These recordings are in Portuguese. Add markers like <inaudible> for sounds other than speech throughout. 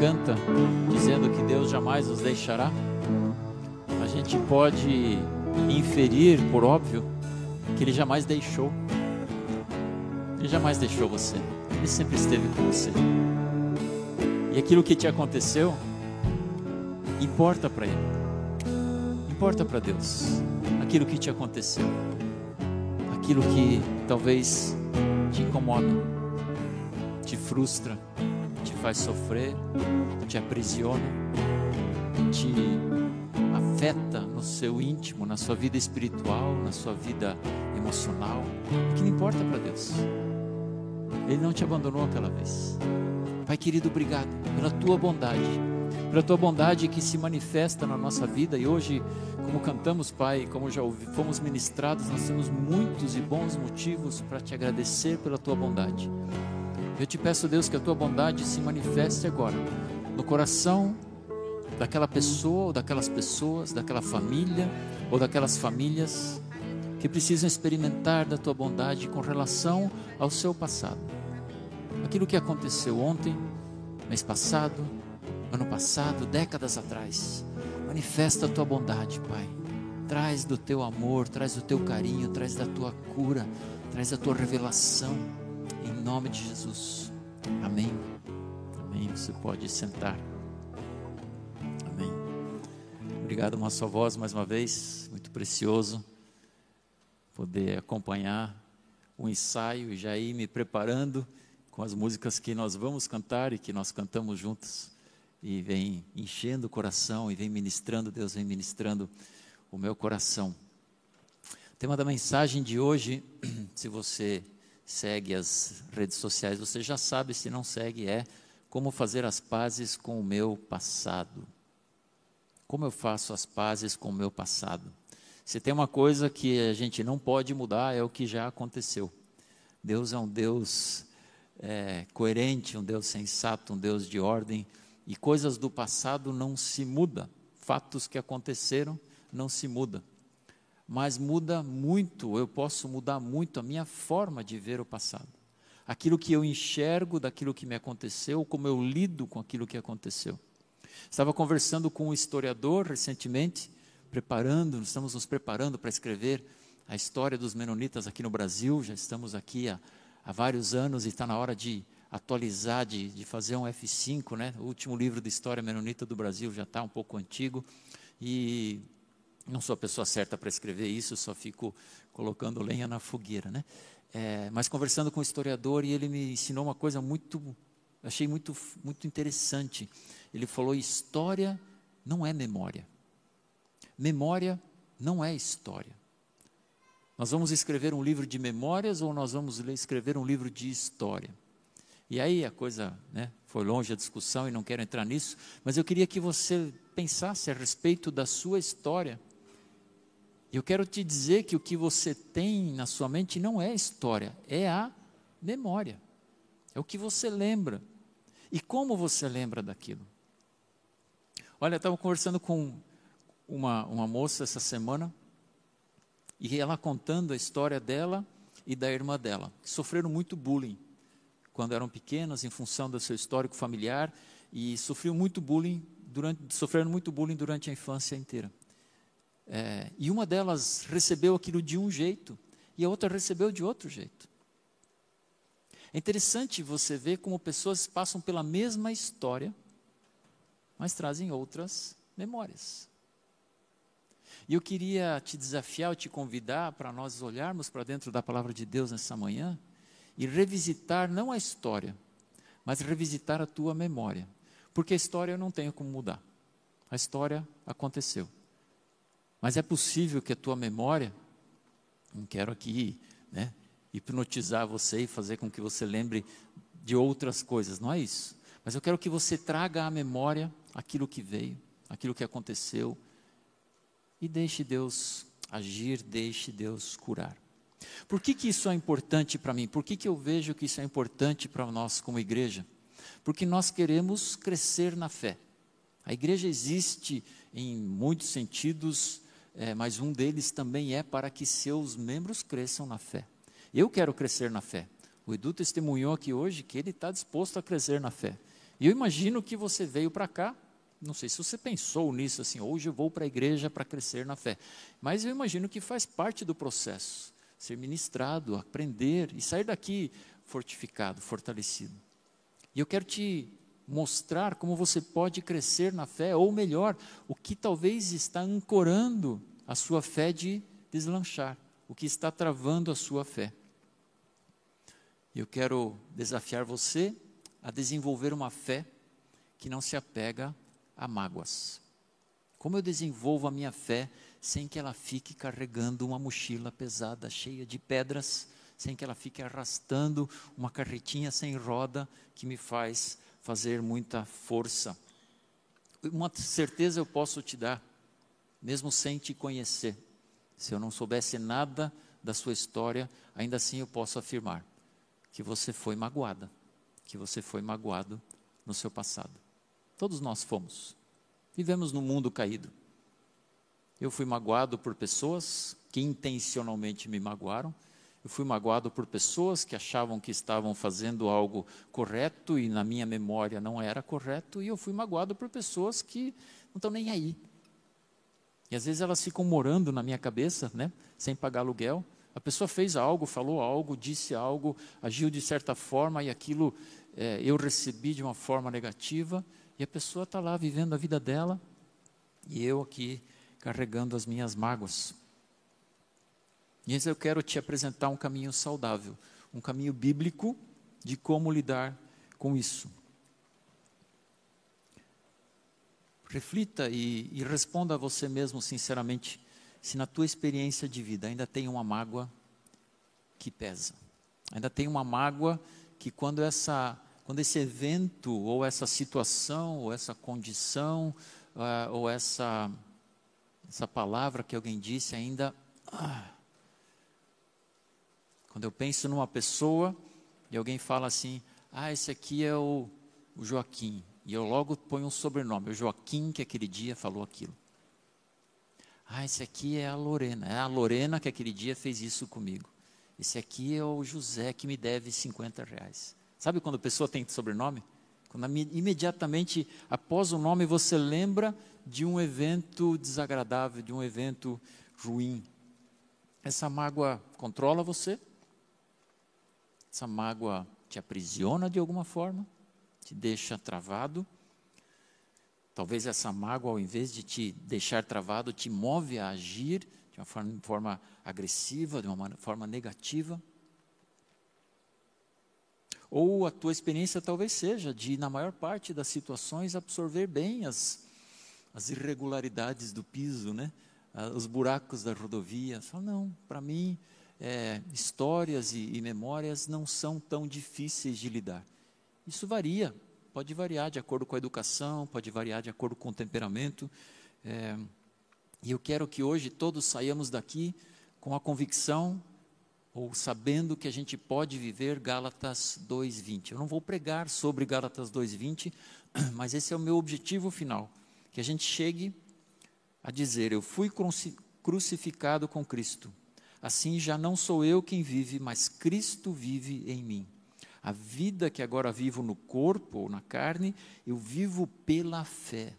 canta dizendo que Deus jamais nos deixará, a gente pode inferir, por óbvio, que Ele jamais deixou. Ele jamais deixou você. Ele sempre esteve com você. E aquilo que te aconteceu importa para Ele. Importa para Deus. Aquilo que te aconteceu. Aquilo que talvez te incomoda, te frustra, faz sofrer, te aprisiona, te afeta no seu íntimo, na sua vida espiritual, na sua vida emocional, que não importa para Deus. Ele não te abandonou aquela vez. Pai querido, obrigado pela tua bondade, pela tua bondade que se manifesta na nossa vida e hoje, como cantamos, Pai, como já fomos ministrados, nós temos muitos e bons motivos para te agradecer pela tua bondade. Eu te peço, Deus, que a tua bondade se manifeste agora no coração daquela pessoa ou daquelas pessoas, daquela família ou daquelas famílias que precisam experimentar da tua bondade com relação ao seu passado. Aquilo que aconteceu ontem, mês passado, ano passado, décadas atrás. Manifesta a tua bondade, Pai. Traz do teu amor, traz do teu carinho, traz da tua cura, traz da tua revelação. Nome de Jesus. Amém. Amém. Você pode sentar. Amém. Obrigado, uma só voz, mais uma vez. Muito precioso poder acompanhar o ensaio e já ir me preparando com as músicas que nós vamos cantar e que nós cantamos juntos. E vem enchendo o coração e vem ministrando, Deus vem ministrando o meu coração. O tema da mensagem de hoje, <clears throat> se você segue as redes sociais, você já sabe, se não segue, é como fazer as pazes com o meu passado. Como eu faço as pazes com o meu passado? Se tem uma coisa que a gente não pode mudar, é o que já aconteceu. Deus é um Deus é, coerente, um Deus sensato, um Deus de ordem, e coisas do passado não se mudam. Fatos que aconteceram não se mudam. Mas muda muito, eu posso mudar muito a minha forma de ver o passado. Aquilo que eu enxergo daquilo que me aconteceu, como eu lido com aquilo que aconteceu. Estava conversando com um historiador recentemente, preparando, estamos nos preparando para escrever a história dos menonitas aqui no Brasil, já estamos aqui há, há vários anos e está na hora de atualizar, de, de fazer um F5, né? O último livro de história menonita do Brasil já está um pouco antigo e não sou a pessoa certa para escrever isso, só fico colocando lenha na fogueira, né? É, mas conversando com o historiador e ele me ensinou uma coisa muito, achei muito, muito interessante. Ele falou: história não é memória. Memória não é história. Nós vamos escrever um livro de memórias ou nós vamos escrever um livro de história? E aí a coisa né, foi longe a discussão e não quero entrar nisso, mas eu queria que você pensasse a respeito da sua história. Eu quero te dizer que o que você tem na sua mente não é história, é a memória. É o que você lembra. E como você lembra daquilo? Olha, eu estava conversando com uma, uma moça essa semana, e ela contando a história dela e da irmã dela, que sofreram muito bullying quando eram pequenas, em função do seu histórico familiar, e sofriam muito bullying durante, sofreram muito bullying durante a infância inteira. É, e uma delas recebeu aquilo de um jeito, e a outra recebeu de outro jeito. É interessante você ver como pessoas passam pela mesma história, mas trazem outras memórias. E eu queria te desafiar, te convidar para nós olharmos para dentro da palavra de Deus nessa manhã e revisitar não a história, mas revisitar a tua memória. Porque a história eu não tenho como mudar. A história aconteceu. Mas é possível que a tua memória, não quero aqui né, hipnotizar você e fazer com que você lembre de outras coisas, não é isso. Mas eu quero que você traga à memória aquilo que veio, aquilo que aconteceu, e deixe Deus agir, deixe Deus curar. Por que, que isso é importante para mim? Por que, que eu vejo que isso é importante para nós como igreja? Porque nós queremos crescer na fé. A igreja existe em muitos sentidos, é, mas um deles também é para que seus membros cresçam na fé. Eu quero crescer na fé. O Edu testemunhou aqui hoje que ele está disposto a crescer na fé. E eu imagino que você veio para cá, não sei se você pensou nisso assim, hoje eu vou para a igreja para crescer na fé, mas eu imagino que faz parte do processo, ser ministrado, aprender e sair daqui fortificado, fortalecido. E eu quero te mostrar como você pode crescer na fé, ou melhor, o que talvez está ancorando a sua fé de deslanchar, o que está travando a sua fé. Eu quero desafiar você a desenvolver uma fé que não se apega a mágoas. Como eu desenvolvo a minha fé sem que ela fique carregando uma mochila pesada, cheia de pedras, sem que ela fique arrastando uma carretinha sem roda que me faz fazer muita força. Uma certeza eu posso te dar, mesmo sem te conhecer. Se eu não soubesse nada da sua história, ainda assim eu posso afirmar que você foi magoada, que você foi magoado no seu passado. Todos nós fomos. Vivemos num mundo caído. Eu fui magoado por pessoas que intencionalmente me magoaram eu fui magoado por pessoas que achavam que estavam fazendo algo correto e na minha memória não era correto, e eu fui magoado por pessoas que não estão nem aí. E às vezes elas ficam morando na minha cabeça, né, sem pagar aluguel. A pessoa fez algo, falou algo, disse algo, agiu de certa forma e aquilo é, eu recebi de uma forma negativa, e a pessoa está lá vivendo a vida dela e eu aqui carregando as minhas mágoas. E eu quero te apresentar um caminho saudável, um caminho bíblico de como lidar com isso. Reflita e, e responda a você mesmo sinceramente se na tua experiência de vida ainda tem uma mágoa que pesa. Ainda tem uma mágoa que quando essa quando esse evento ou essa situação ou essa condição uh, ou essa essa palavra que alguém disse ainda ah, quando eu penso numa pessoa e alguém fala assim, ah, esse aqui é o, o Joaquim, e eu logo ponho um sobrenome, o Joaquim que aquele dia falou aquilo. Ah, esse aqui é a Lorena, é a Lorena que aquele dia fez isso comigo. Esse aqui é o José que me deve 50 reais. Sabe quando a pessoa tem sobrenome? Quando imediatamente após o nome você lembra de um evento desagradável, de um evento ruim. Essa mágoa controla você? Essa mágoa te aprisiona de alguma forma, te deixa travado. Talvez essa mágoa, ao invés de te deixar travado, te move a agir de uma forma, forma agressiva, de uma forma negativa. Ou a tua experiência talvez seja de, na maior parte das situações, absorver bem as, as irregularidades do piso, né? Ah, os buracos da rodovia. Fala, não, para mim é, histórias e, e memórias não são tão difíceis de lidar. Isso varia, pode variar de acordo com a educação, pode variar de acordo com o temperamento. É, e eu quero que hoje todos saiamos daqui com a convicção ou sabendo que a gente pode viver Gálatas 2:20. Eu não vou pregar sobre Gálatas 2:20, <clears throat> mas esse é o meu objetivo final, que a gente chegue a dizer: eu fui crucificado com Cristo. Assim já não sou eu quem vive, mas Cristo vive em mim. A vida que agora vivo no corpo ou na carne, eu vivo pela fé.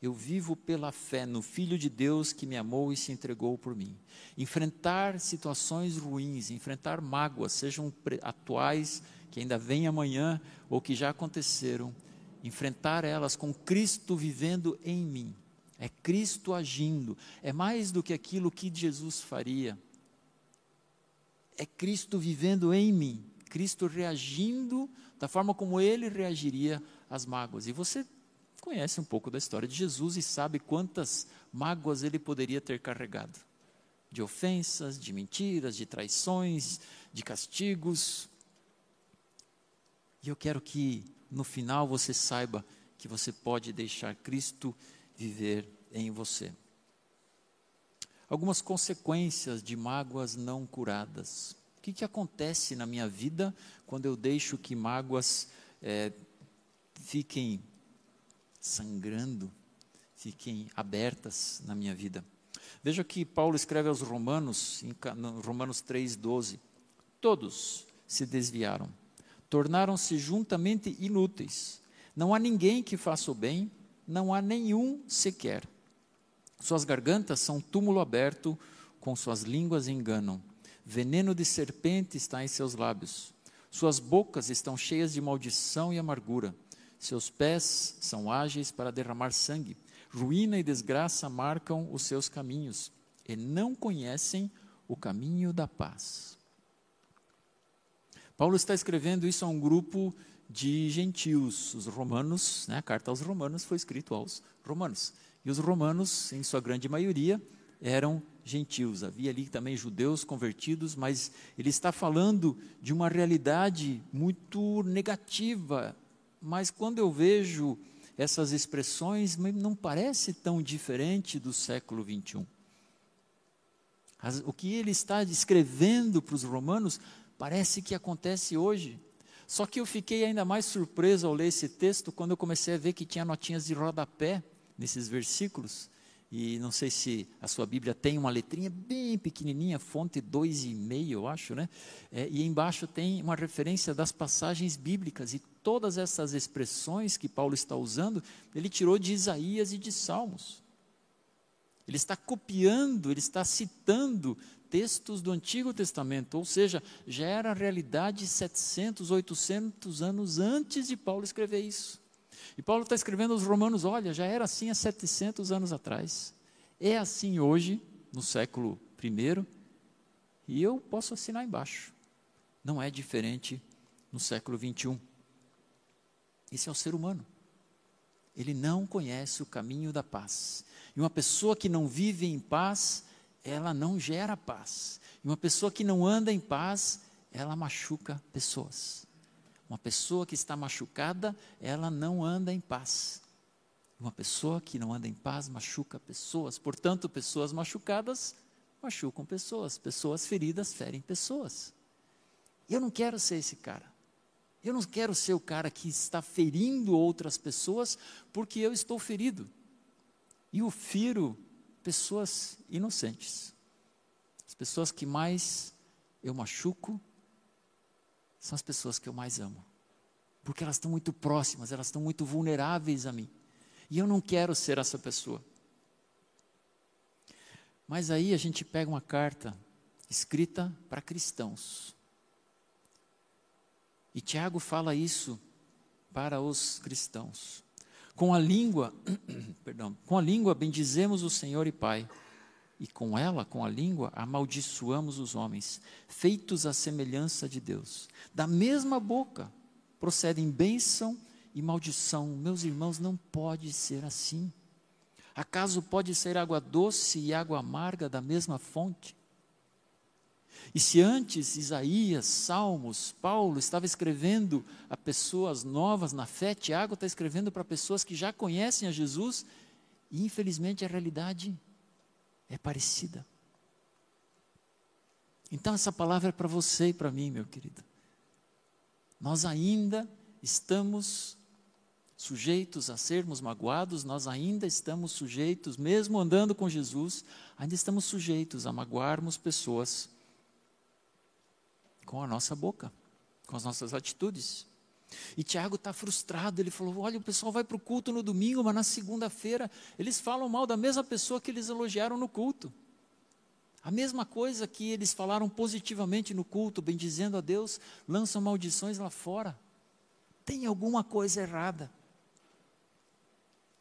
Eu vivo pela fé no Filho de Deus que me amou e se entregou por mim. Enfrentar situações ruins, enfrentar mágoas, sejam atuais, que ainda vêm amanhã ou que já aconteceram, enfrentar elas com Cristo vivendo em mim. É Cristo agindo, é mais do que aquilo que Jesus faria é Cristo vivendo em mim, Cristo reagindo da forma como ele reagiria às mágoas. E você conhece um pouco da história de Jesus e sabe quantas mágoas ele poderia ter carregado de ofensas, de mentiras, de traições, de castigos. E eu quero que no final você saiba que você pode deixar Cristo viver em você algumas consequências de mágoas não curadas. O que, que acontece na minha vida quando eu deixo que mágoas é, fiquem sangrando, fiquem abertas na minha vida? Veja que Paulo escreve aos Romanos, em Romanos 3,12: Todos se desviaram, tornaram-se juntamente inúteis, Não há ninguém que faça o bem, não há nenhum sequer. Suas gargantas são túmulo aberto, com suas línguas enganam. Veneno de serpente está em seus lábios. Suas bocas estão cheias de maldição e amargura. Seus pés são ágeis para derramar sangue. Ruína e desgraça marcam os seus caminhos, e não conhecem o caminho da paz. Paulo está escrevendo isso a um grupo de gentios, os romanos, né? a carta aos romanos foi escrita aos romanos. E os romanos, em sua grande maioria, eram gentios. Havia ali também judeus convertidos, mas ele está falando de uma realidade muito negativa. Mas quando eu vejo essas expressões, não parece tão diferente do século 21. O que ele está descrevendo para os romanos parece que acontece hoje. Só que eu fiquei ainda mais surpreso ao ler esse texto quando eu comecei a ver que tinha notinhas de rodapé nesses versículos. E não sei se a sua Bíblia tem uma letrinha bem pequenininha, fonte 2,5, eu acho, né? É, e embaixo tem uma referência das passagens bíblicas. E todas essas expressões que Paulo está usando, ele tirou de Isaías e de Salmos. Ele está copiando, ele está citando textos do Antigo Testamento, ou seja, já era realidade 700, 800 anos antes de Paulo escrever isso. E Paulo está escrevendo aos Romanos: olha, já era assim há 700 anos atrás, é assim hoje, no século I, e eu posso assinar embaixo. Não é diferente no século 21. Esse é o ser humano. Ele não conhece o caminho da paz. E uma pessoa que não vive em paz, ela não gera paz. E uma pessoa que não anda em paz, ela machuca pessoas. Uma pessoa que está machucada, ela não anda em paz. Uma pessoa que não anda em paz machuca pessoas. Portanto, pessoas machucadas machucam pessoas. Pessoas feridas ferem pessoas. Eu não quero ser esse cara. Eu não quero ser o cara que está ferindo outras pessoas porque eu estou ferido. E eu firo pessoas inocentes. As pessoas que mais eu machuco são as pessoas que eu mais amo. Porque elas estão muito próximas, elas estão muito vulneráveis a mim. E eu não quero ser essa pessoa. Mas aí a gente pega uma carta escrita para cristãos. E Tiago fala isso para os cristãos. Com a língua, <clears throat> perdão, com a língua bendizemos o Senhor e Pai, e com ela, com a língua, amaldiçoamos os homens, feitos à semelhança de Deus. Da mesma boca procedem bênção e maldição. Meus irmãos, não pode ser assim. Acaso pode ser água doce e água amarga da mesma fonte? E se antes Isaías, Salmos, Paulo estava escrevendo a pessoas novas na fé, Tiago está escrevendo para pessoas que já conhecem a Jesus, e infelizmente a realidade é parecida. Então essa palavra é para você e para mim, meu querido. Nós ainda estamos sujeitos a sermos magoados, nós ainda estamos sujeitos, mesmo andando com Jesus, ainda estamos sujeitos a magoarmos pessoas com a nossa boca, com as nossas atitudes. E Tiago está frustrado, ele falou: olha, o pessoal vai para o culto no domingo, mas na segunda-feira eles falam mal da mesma pessoa que eles elogiaram no culto. A mesma coisa que eles falaram positivamente no culto, bendizendo a Deus, lançam maldições lá fora. Tem alguma coisa errada.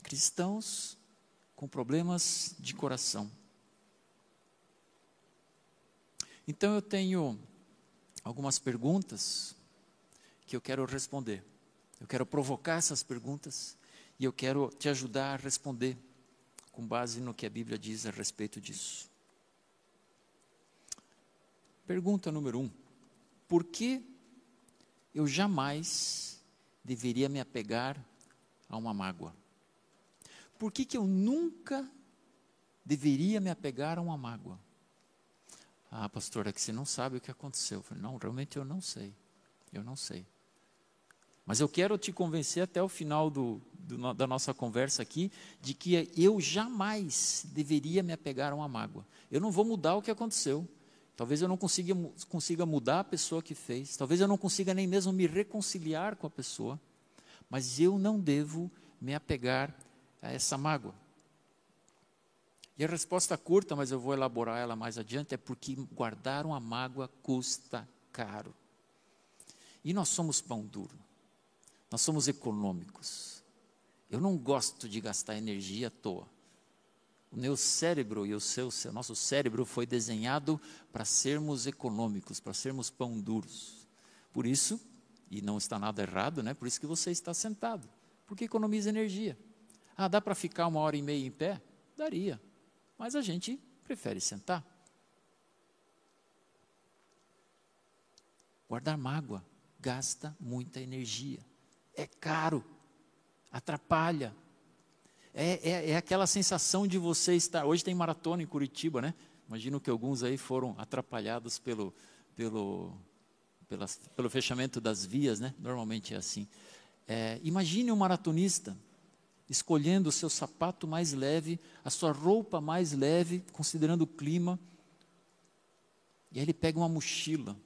Cristãos com problemas de coração. Então eu tenho algumas perguntas que eu quero responder. Eu quero provocar essas perguntas e eu quero te ajudar a responder com base no que a Bíblia diz a respeito disso. Pergunta número um: Por que eu jamais deveria me apegar a uma mágoa? Por que, que eu nunca deveria me apegar a uma mágoa? Ah, pastora, é que você não sabe o que aconteceu. Eu falei, não, realmente eu não sei. Eu não sei. Mas eu quero te convencer até o final do, do, da nossa conversa aqui de que eu jamais deveria me apegar a uma mágoa. Eu não vou mudar o que aconteceu. Talvez eu não consiga, consiga mudar a pessoa que fez. Talvez eu não consiga nem mesmo me reconciliar com a pessoa. mas eu não devo me apegar a essa mágoa. E a resposta curta, mas eu vou elaborar ela mais adiante, é porque guardar uma mágoa custa caro. E nós somos pão duro, nós somos econômicos. Eu não gosto de gastar energia à toa. O meu cérebro e o seu, o nosso cérebro foi desenhado para sermos econômicos, para sermos pão duros. Por isso, e não está nada errado, né? Por isso que você está sentado, porque economiza energia. Ah, dá para ficar uma hora e meia em pé? Daria, mas a gente prefere sentar. Guardar mágoa gasta muita energia, é caro, atrapalha, é, é, é, aquela sensação de você estar. Hoje tem maratona em Curitiba, né? Imagino que alguns aí foram atrapalhados pelo, pelo, pelas, pelo fechamento das vias, né? Normalmente é assim. É, imagine um maratonista escolhendo o seu sapato mais leve, a sua roupa mais leve, considerando o clima. E aí ele pega uma mochila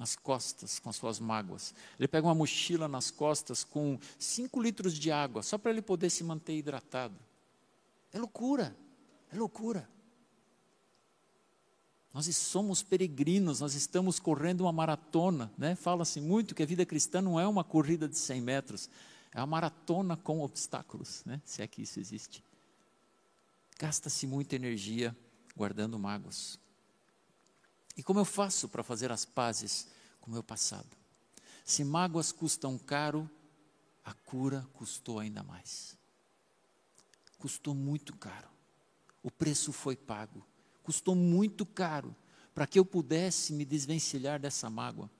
nas costas com as suas mágoas. Ele pega uma mochila nas costas com cinco litros de água, só para ele poder se manter hidratado. É loucura, é loucura. Nós somos peregrinos, nós estamos correndo uma maratona, né? Fala-se muito que a vida cristã não é uma corrida de 100 metros, é uma maratona com obstáculos, né? Se é que isso existe. Gasta-se muita energia guardando mágoas. E como eu faço para fazer as pazes com o meu passado? Se mágoas custam caro, a cura custou ainda mais. Custou muito caro. O preço foi pago. Custou muito caro para que eu pudesse me desvencilhar dessa mágoa.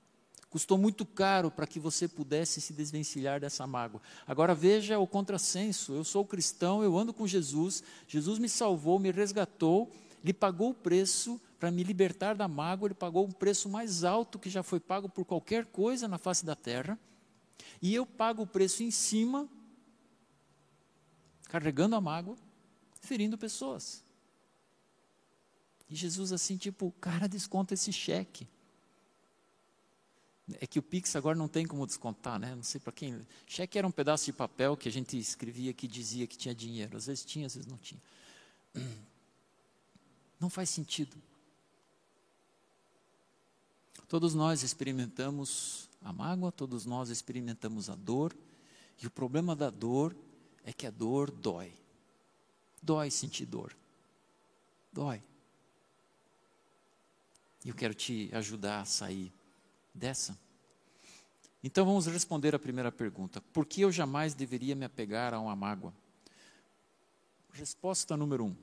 Custou muito caro para que você pudesse se desvencilhar dessa mágoa. Agora veja o contrassenso. Eu sou cristão, eu ando com Jesus. Jesus me salvou, me resgatou, ele pagou o preço para me libertar da mágoa, ele pagou um preço mais alto que já foi pago por qualquer coisa na face da terra. E eu pago o preço em cima, carregando a mágoa, ferindo pessoas. E Jesus, assim, tipo, cara, desconta esse cheque. É que o Pix agora não tem como descontar, né? Não sei para quem. Cheque era um pedaço de papel que a gente escrevia que dizia que tinha dinheiro. Às vezes tinha, às vezes não tinha. Não faz sentido. Todos nós experimentamos a mágoa, todos nós experimentamos a dor, e o problema da dor é que a dor dói. Dói sentir dor. Dói. E eu quero te ajudar a sair dessa. Então vamos responder a primeira pergunta: por que eu jamais deveria me apegar a uma mágoa? Resposta número um: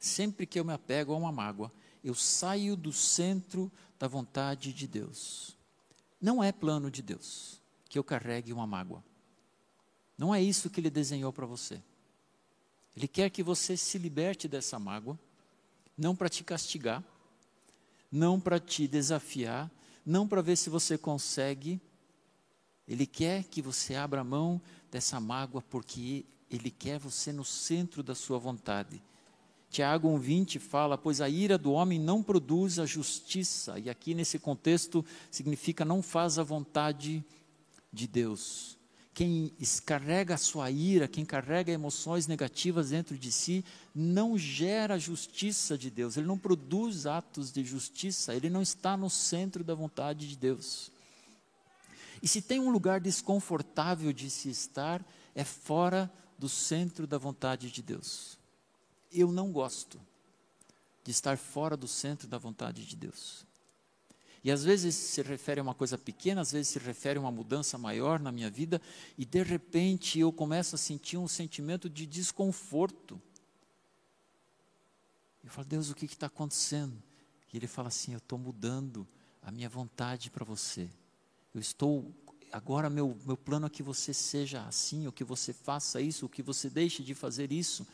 sempre que eu me apego a uma mágoa, eu saio do centro da vontade de Deus. Não é plano de Deus que eu carregue uma mágoa. Não é isso que Ele desenhou para você. Ele quer que você se liberte dessa mágoa, não para te castigar, não para te desafiar, não para ver se você consegue. Ele quer que você abra mão dessa mágoa porque Ele quer você no centro da sua vontade. Tiago 1,20 fala: Pois a ira do homem não produz a justiça, e aqui nesse contexto significa não faz a vontade de Deus. Quem carrega a sua ira, quem carrega emoções negativas dentro de si, não gera a justiça de Deus, ele não produz atos de justiça, ele não está no centro da vontade de Deus. E se tem um lugar desconfortável de se estar, é fora do centro da vontade de Deus eu não gosto de estar fora do centro da vontade de Deus. E às vezes se refere a uma coisa pequena, às vezes se refere a uma mudança maior na minha vida, e de repente eu começo a sentir um sentimento de desconforto. Eu falo, Deus, o que está acontecendo? E Ele fala assim: Eu estou mudando a minha vontade para você. Eu estou. Agora, meu, meu plano é que você seja assim, ou que você faça isso, ou que você deixe de fazer isso.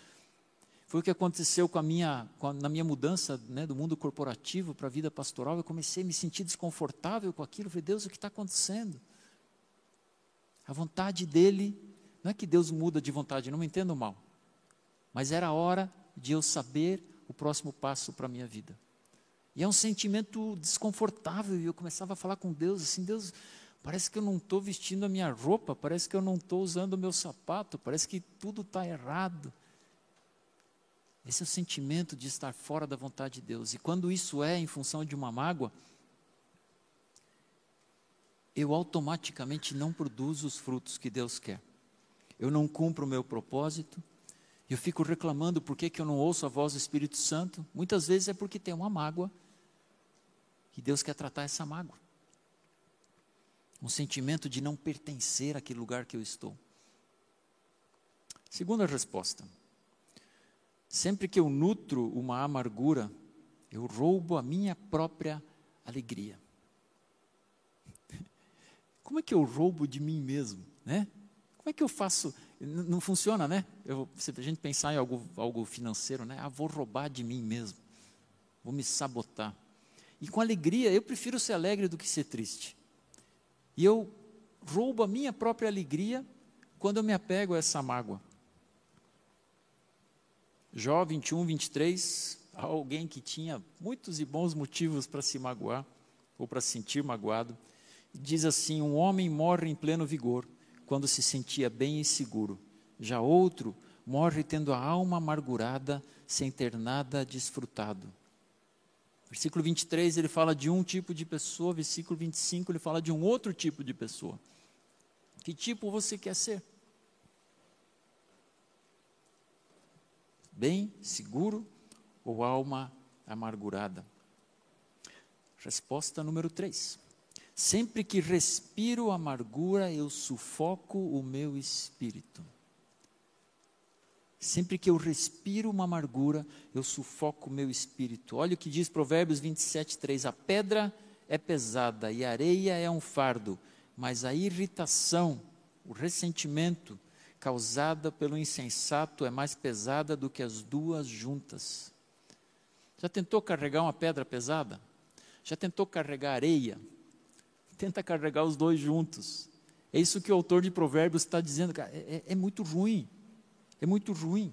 Foi o que aconteceu com a minha, com a, na minha mudança né, do mundo corporativo para a vida pastoral. Eu comecei a me sentir desconfortável com aquilo. Falei, Deus, o que está acontecendo? A vontade dele, não é que Deus muda de vontade, não me entendo mal. Mas era a hora de eu saber o próximo passo para a minha vida. E é um sentimento desconfortável. E eu começava a falar com Deus assim: Deus, Parece que eu não estou vestindo a minha roupa, parece que eu não estou usando o meu sapato, parece que tudo está errado. Esse é o sentimento de estar fora da vontade de Deus. E quando isso é em função de uma mágoa, eu automaticamente não produzo os frutos que Deus quer. Eu não cumpro o meu propósito, eu fico reclamando por que, que eu não ouço a voz do Espírito Santo. Muitas vezes é porque tem uma mágoa e Deus quer tratar essa mágoa um sentimento de não pertencer àquele lugar que eu estou. Segunda resposta: sempre que eu nutro uma amargura, eu roubo a minha própria alegria. <laughs> Como é que eu roubo de mim mesmo, né? Como é que eu faço? Não funciona, né? Eu, se a gente pensar em algo, algo financeiro, né? Ah, vou roubar de mim mesmo, vou me sabotar. E com alegria, eu prefiro ser alegre do que ser triste. E eu roubo a minha própria alegria quando eu me apego a essa mágoa. Jó 21, 23, alguém que tinha muitos e bons motivos para se magoar, ou para se sentir magoado, diz assim: Um homem morre em pleno vigor, quando se sentia bem e seguro. Já outro morre tendo a alma amargurada, sem ter nada desfrutado. Versículo 23 ele fala de um tipo de pessoa, versículo 25 ele fala de um outro tipo de pessoa. Que tipo você quer ser? Bem, seguro ou alma amargurada? Resposta número 3. Sempre que respiro amargura, eu sufoco o meu espírito. Sempre que eu respiro uma amargura, eu sufoco o meu espírito. Olha o que diz Provérbios 27, 3: A pedra é pesada e a areia é um fardo, mas a irritação, o ressentimento causada pelo insensato é mais pesada do que as duas juntas. Já tentou carregar uma pedra pesada? Já tentou carregar areia? Tenta carregar os dois juntos. É isso que o autor de Provérbios está dizendo. É, é, é muito ruim é muito ruim.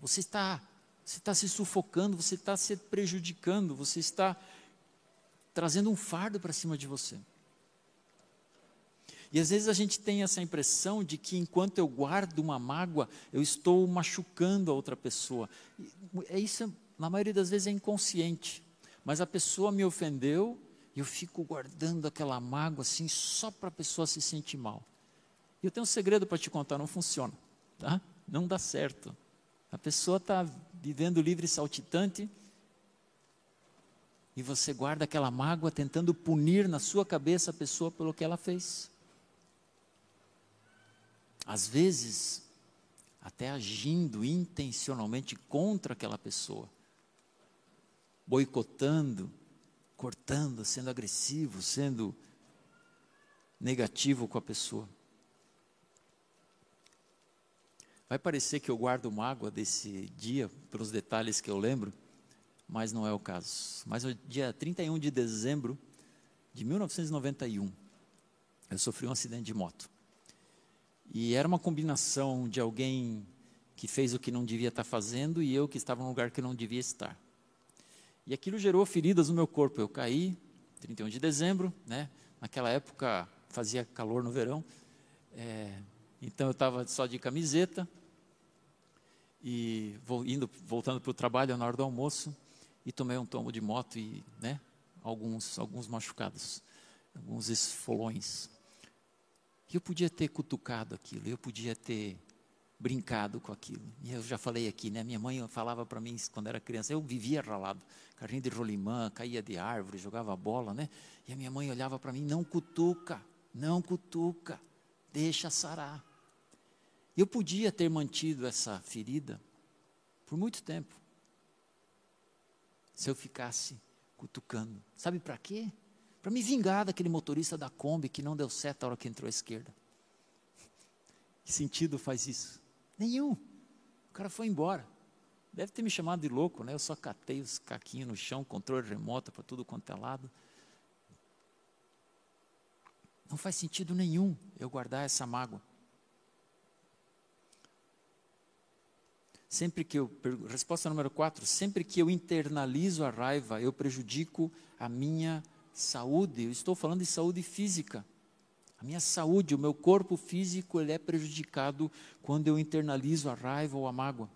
Você está, você está se sufocando, você está se prejudicando, você está trazendo um fardo para cima de você. E às vezes a gente tem essa impressão de que enquanto eu guardo uma mágoa, eu estou machucando a outra pessoa. É isso, na maioria das vezes é inconsciente. Mas a pessoa me ofendeu e eu fico guardando aquela mágoa assim só para a pessoa se sentir mal. E eu tenho um segredo para te contar, não funciona, tá? não dá certo. A pessoa está vivendo livre e saltitante e você guarda aquela mágoa tentando punir na sua cabeça a pessoa pelo que ela fez. Às vezes, até agindo intencionalmente contra aquela pessoa, boicotando, cortando, sendo agressivo, sendo negativo com a pessoa. Vai parecer que eu guardo mágoa desse dia, pelos detalhes que eu lembro, mas não é o caso. Mas no dia 31 de dezembro de 1991, eu sofri um acidente de moto. E era uma combinação de alguém que fez o que não devia estar fazendo e eu que estava num lugar que não devia estar. E aquilo gerou feridas no meu corpo. Eu caí, 31 de dezembro, né? Naquela época fazia calor no verão, é, então eu estava só de camiseta, e vou indo, voltando para o trabalho na hora do almoço e tomei um tombo de moto e, né, alguns, alguns machucados, alguns esfolões. Eu podia ter cutucado aquilo, eu podia ter brincado com aquilo. E eu já falei aqui, né? Minha mãe falava para mim quando era criança, eu vivia ralado, carrinho de rolimã, caía de árvore, jogava bola, né? E a minha mãe olhava para mim, não cutuca, não cutuca, deixa sarar. Eu podia ter mantido essa ferida por muito tempo. Se eu ficasse cutucando. Sabe para quê? Para me vingar daquele motorista da Kombi que não deu certo a hora que entrou à esquerda. Que sentido faz isso? Nenhum. O cara foi embora. Deve ter me chamado de louco, né? Eu só catei os caquinhos no chão, controle remoto para tudo quanto é lado. Não faz sentido nenhum eu guardar essa mágoa. Sempre que eu, resposta número 4, sempre que eu internalizo a raiva, eu prejudico a minha saúde. Eu estou falando de saúde física, A minha saúde, o meu corpo físico, ele é prejudicado quando eu internalizo a raiva ou a mágoa.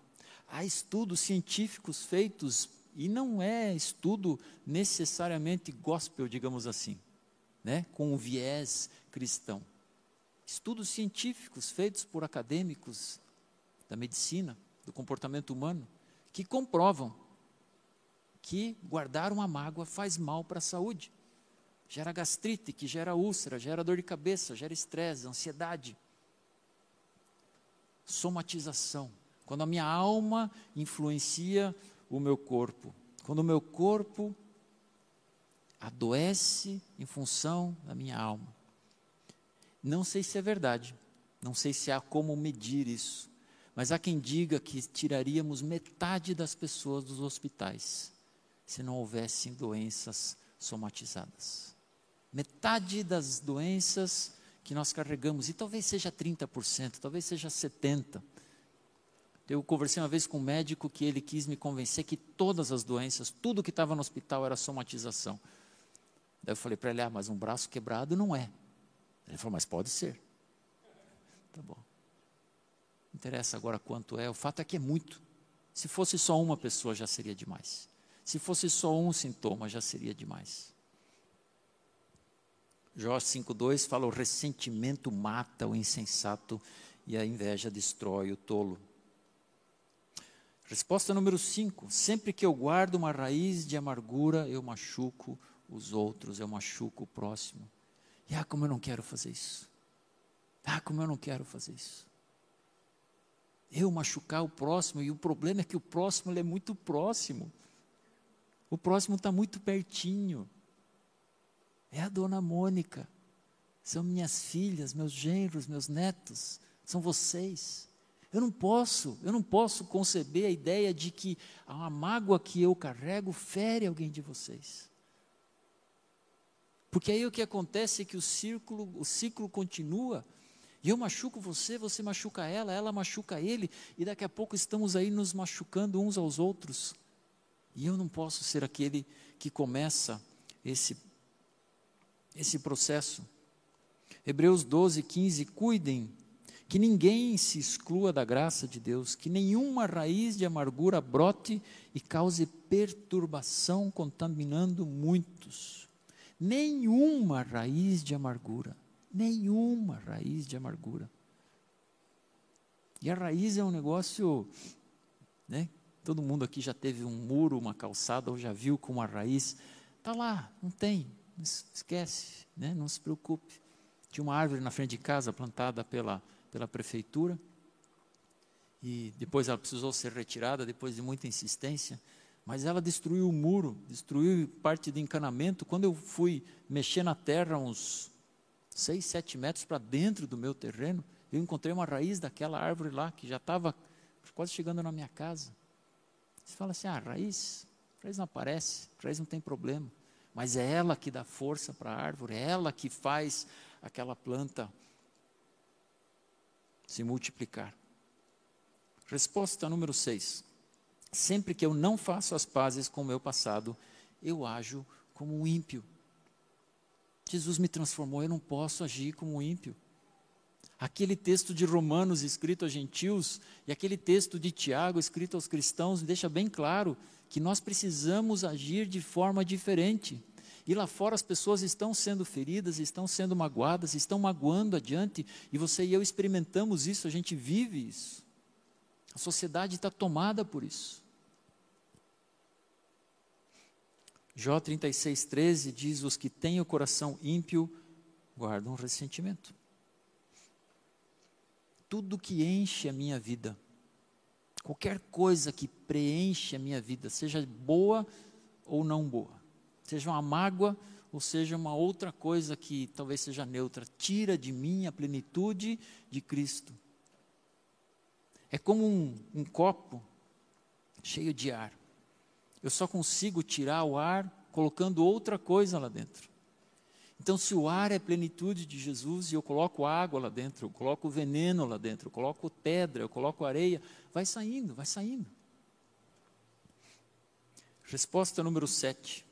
Há estudos científicos feitos, e não é estudo necessariamente gospel, digamos assim, né? com um viés cristão. Estudos científicos feitos por acadêmicos da medicina, do comportamento humano, que comprovam que guardar uma mágoa faz mal para a saúde. Gera gastrite, que gera úlcera, gera dor de cabeça, gera estresse, ansiedade. Somatização. Quando a minha alma influencia o meu corpo. Quando o meu corpo adoece em função da minha alma. Não sei se é verdade, não sei se há como medir isso, mas há quem diga que tiraríamos metade das pessoas dos hospitais se não houvessem doenças somatizadas. Metade das doenças que nós carregamos, e talvez seja 30%, talvez seja 70%. Eu conversei uma vez com um médico que ele quis me convencer que todas as doenças, tudo que estava no hospital era somatização. Daí eu falei para ele: ah, mas um braço quebrado não é. Ele falou: mas pode ser. Tá bom. Não interessa agora quanto é, o fato é que é muito. Se fosse só uma pessoa já seria demais. Se fosse só um sintoma já seria demais. Jó 5,2 fala: o ressentimento mata o insensato e a inveja destrói o tolo. Resposta número 5: sempre que eu guardo uma raiz de amargura, eu machuco os outros, eu machuco o próximo. E ah, como eu não quero fazer isso. Ah, como eu não quero fazer isso. Eu machucar o próximo, e o problema é que o próximo é muito próximo. O próximo está muito pertinho. É a dona Mônica. São minhas filhas, meus genros, meus netos. São vocês. Eu não posso, eu não posso conceber a ideia de que a mágoa que eu carrego fere alguém de vocês. Porque aí o que acontece é que o círculo, o ciclo continua. E eu machuco você, você machuca ela, ela machuca ele, e daqui a pouco estamos aí nos machucando uns aos outros. E eu não posso ser aquele que começa esse, esse processo. Hebreus 12, 15: Cuidem que ninguém se exclua da graça de Deus, que nenhuma raiz de amargura brote e cause perturbação, contaminando muitos. Nenhuma raiz de amargura, nenhuma raiz de amargura. E a raiz é um negócio, né? Todo mundo aqui já teve um muro, uma calçada, ou já viu com uma raiz. Está lá, não tem, esquece, né? não se preocupe. Tinha uma árvore na frente de casa plantada pela pela prefeitura. E depois ela precisou ser retirada, depois de muita insistência. Mas ela destruiu o muro, destruiu parte do encanamento. Quando eu fui mexer na terra, uns 6, 7 metros para dentro do meu terreno, eu encontrei uma raiz daquela árvore lá, que já estava quase chegando na minha casa. Você fala assim: ah, raiz, raiz não aparece, raiz não tem problema. Mas é ela que dá força para a árvore, é ela que faz aquela planta se multiplicar. Resposta número 6. Sempre que eu não faço as pazes com o meu passado, eu ajo como um ímpio. Jesus me transformou, eu não posso agir como um ímpio. Aquele texto de Romanos escrito a gentios e aquele texto de Tiago escrito aos cristãos deixa bem claro que nós precisamos agir de forma diferente. E lá fora as pessoas estão sendo feridas, estão sendo magoadas, estão magoando adiante, e você e eu experimentamos isso, a gente vive isso. A sociedade está tomada por isso. Jó 36,13 diz: Os que têm o coração ímpio guardam ressentimento. Tudo que enche a minha vida, qualquer coisa que preenche a minha vida, seja boa ou não boa, seja uma mágoa ou seja uma outra coisa que talvez seja neutra, tira de mim a plenitude de Cristo. É como um, um copo cheio de ar. Eu só consigo tirar o ar colocando outra coisa lá dentro. Então, se o ar é plenitude de Jesus e eu coloco água lá dentro, eu coloco veneno lá dentro, eu coloco pedra, eu coloco areia, vai saindo, vai saindo. Resposta número 7.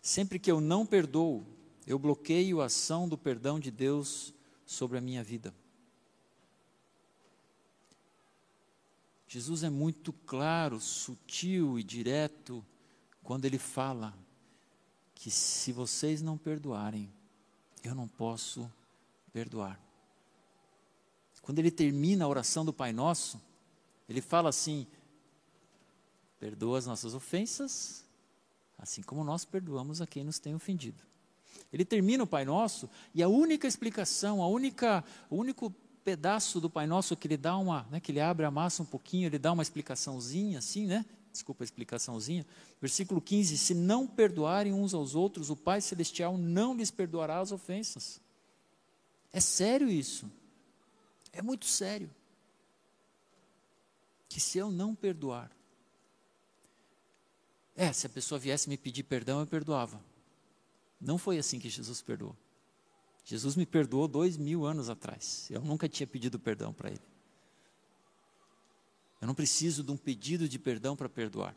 Sempre que eu não perdoo, eu bloqueio a ação do perdão de Deus sobre a minha vida. Jesus é muito claro, sutil e direto quando ele fala que se vocês não perdoarem, eu não posso perdoar. Quando ele termina a oração do Pai Nosso, ele fala assim: perdoa as nossas ofensas, assim como nós perdoamos a quem nos tem ofendido. Ele termina o Pai Nosso e a única explicação, a única, o único pedaço do Pai Nosso que ele dá uma, né, que ele abre a massa um pouquinho, ele dá uma explicaçãozinha assim, né? Desculpa a explicaçãozinha. Versículo 15: Se não perdoarem uns aos outros, o Pai Celestial não lhes perdoará as ofensas. É sério isso. É muito sério. Que se eu não perdoar, é, se a pessoa viesse me pedir perdão, eu perdoava. Não foi assim que Jesus perdoou. Jesus me perdoou dois mil anos atrás. Eu nunca tinha pedido perdão para Ele. Eu não preciso de um pedido de perdão para perdoar.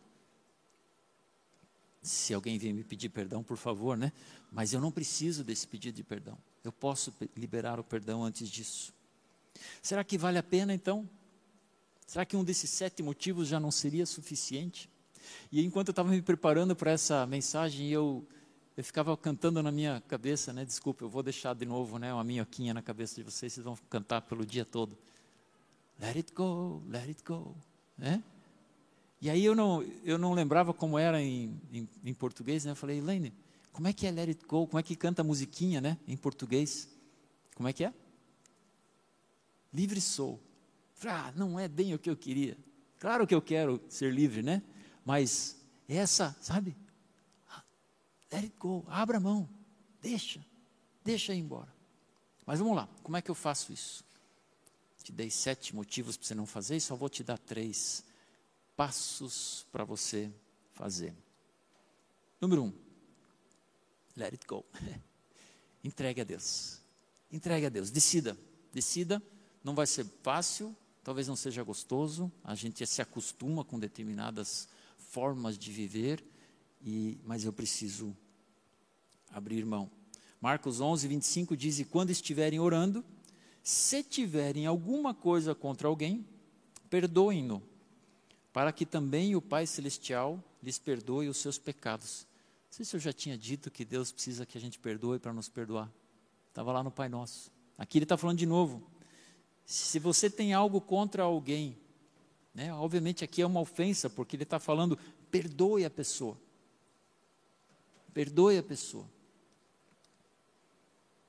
Se alguém vier me pedir perdão, por favor, né? Mas eu não preciso desse pedido de perdão. Eu posso liberar o perdão antes disso. Será que vale a pena então? Será que um desses sete motivos já não seria suficiente? E enquanto eu estava me preparando para essa mensagem, eu, eu ficava cantando na minha cabeça, né? Desculpa, eu vou deixar de novo né, uma minhoquinha na cabeça de vocês, vocês vão cantar pelo dia todo. Let it go, let it go. Né? E aí eu não, eu não lembrava como era em, em, em português, né? Eu falei, Elaine, como é que é let it go? Como é que canta a musiquinha, né? Em português. Como é que é? Livre sou. Ah, não é bem o que eu queria. Claro que eu quero ser livre, né? Mas essa, sabe? Let it go, abra a mão, deixa, deixa ir embora. Mas vamos lá, como é que eu faço isso? Te dei sete motivos para você não fazer e só vou te dar três passos para você fazer. Número um, let it go. <laughs> Entregue a Deus. Entregue a Deus. Decida. Decida. Não vai ser fácil, talvez não seja gostoso. A gente se acostuma com determinadas formas de viver, e, mas eu preciso abrir mão. Marcos 11, 25 diz: E quando estiverem orando, se tiverem alguma coisa contra alguém, perdoem-no, para que também o Pai Celestial lhes perdoe os seus pecados. Não sei se eu já tinha dito que Deus precisa que a gente perdoe para nos perdoar. Estava lá no Pai Nosso. Aqui ele está falando de novo. Se você tem algo contra alguém, né? Obviamente aqui é uma ofensa, porque ele está falando, perdoe a pessoa. Perdoe a pessoa.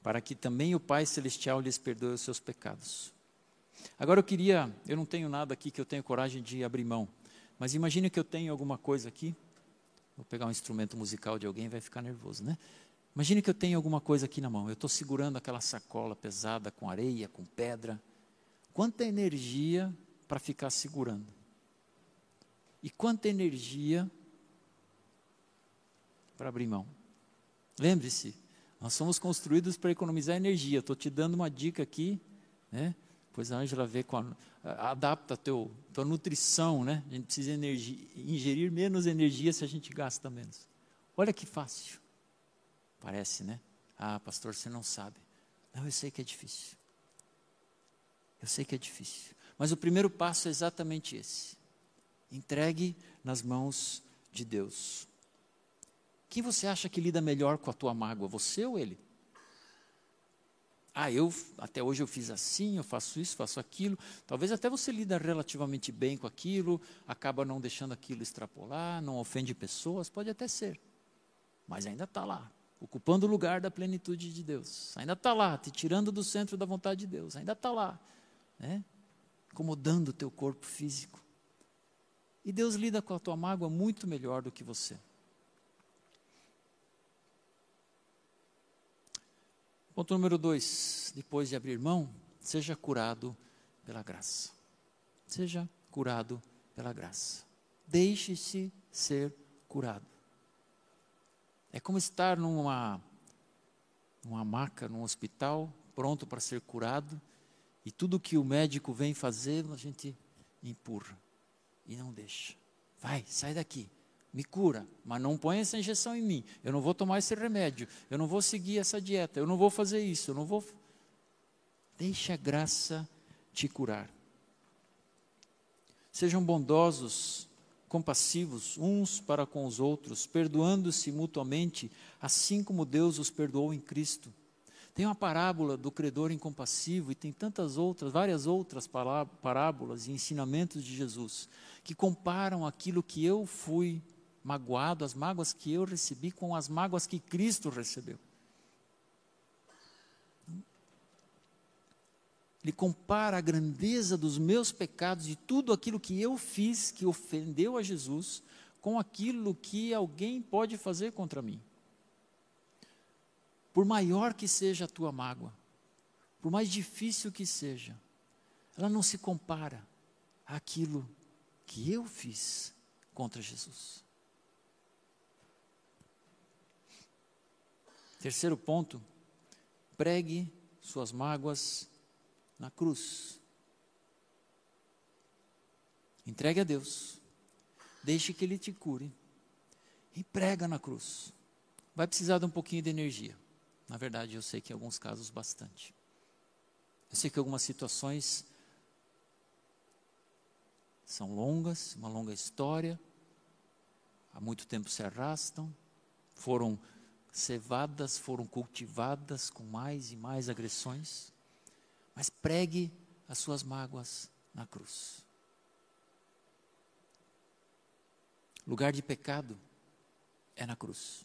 Para que também o Pai Celestial lhes perdoe os seus pecados. Agora eu queria, eu não tenho nada aqui que eu tenha coragem de abrir mão, mas imagine que eu tenho alguma coisa aqui. Vou pegar um instrumento musical de alguém, vai ficar nervoso, né? Imagine que eu tenho alguma coisa aqui na mão. Eu estou segurando aquela sacola pesada com areia, com pedra. Quanta energia para ficar segurando. E quanta energia para abrir mão. Lembre-se, nós somos construídos para economizar energia. Estou te dando uma dica aqui, né? Pois a Ângela vê com a, adapta teu, tua nutrição, né? A gente precisa energia, ingerir menos energia se a gente gasta menos. Olha que fácil. Parece, né? Ah, pastor, você não sabe. Não, eu sei que é difícil. Eu sei que é difícil. Mas o primeiro passo é exatamente esse. Entregue nas mãos de Deus. Quem você acha que lida melhor com a tua mágoa, você ou ele? Ah, eu até hoje eu fiz assim, eu faço isso, faço aquilo. Talvez até você lida relativamente bem com aquilo, acaba não deixando aquilo extrapolar, não ofende pessoas, pode até ser. Mas ainda está lá, ocupando o lugar da plenitude de Deus. Ainda está lá, te tirando do centro da vontade de Deus. Ainda está lá, né? incomodando o teu corpo físico. E Deus lida com a tua mágoa muito melhor do que você. Ponto número dois: depois de abrir mão, seja curado pela graça. Seja curado pela graça. Deixe-se ser curado. É como estar numa, numa maca, num hospital, pronto para ser curado, e tudo que o médico vem fazer, a gente empurra e não deixa. Vai, sai daqui. Me cura, mas não põe essa injeção em mim. Eu não vou tomar esse remédio, eu não vou seguir essa dieta, eu não vou fazer isso, eu não vou. Deixa a graça te curar. Sejam bondosos, compassivos uns para com os outros, perdoando-se mutuamente, assim como Deus os perdoou em Cristo. Tem uma parábola do credor incompassivo e tem tantas outras, várias outras parábolas e ensinamentos de Jesus que comparam aquilo que eu fui magoado, as mágoas que eu recebi com as mágoas que Cristo recebeu. Ele compara a grandeza dos meus pecados e tudo aquilo que eu fiz que ofendeu a Jesus com aquilo que alguém pode fazer contra mim. Por maior que seja a tua mágoa, por mais difícil que seja, ela não se compara àquilo que eu fiz contra Jesus. Terceiro ponto, pregue suas mágoas na cruz. Entregue a Deus, deixe que Ele te cure e prega na cruz. Vai precisar de um pouquinho de energia. Na verdade, eu sei que em alguns casos bastante. Eu sei que algumas situações são longas, uma longa história, há muito tempo se arrastam, foram cevadas, foram cultivadas com mais e mais agressões, mas pregue as suas mágoas na cruz. Lugar de pecado é na cruz.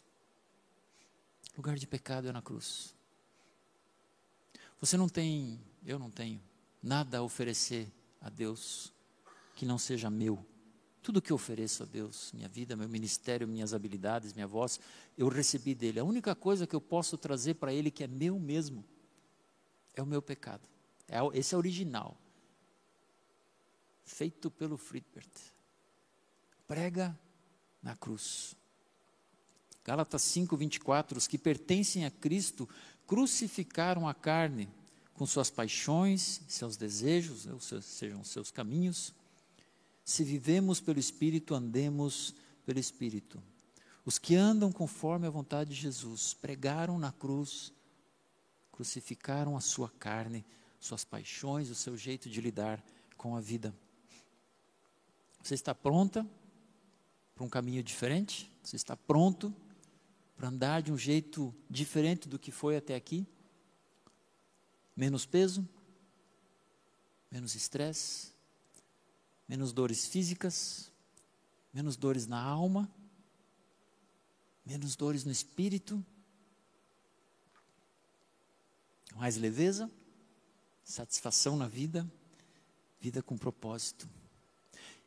Lugar de pecado é na cruz. Você não tem, eu não tenho, nada a oferecer a Deus que não seja meu. Tudo que eu ofereço a Deus, minha vida, meu ministério, minhas habilidades, minha voz, eu recebi dele. A única coisa que eu posso trazer para ele que é meu mesmo é o meu pecado. É, esse é original. Feito pelo Friedbert. Prega na cruz. Gálatas 5, 24. Os que pertencem a Cristo crucificaram a carne com suas paixões, seus desejos, ou sejam seus caminhos se vivemos pelo Espírito, andemos pelo Espírito. Os que andam conforme a vontade de Jesus pregaram na cruz, crucificaram a sua carne, suas paixões, o seu jeito de lidar com a vida. Você está pronta para um caminho diferente? Você está pronto para andar de um jeito diferente do que foi até aqui? Menos peso? Menos estresse? Menos dores físicas, menos dores na alma, menos dores no espírito, mais leveza, satisfação na vida, vida com propósito.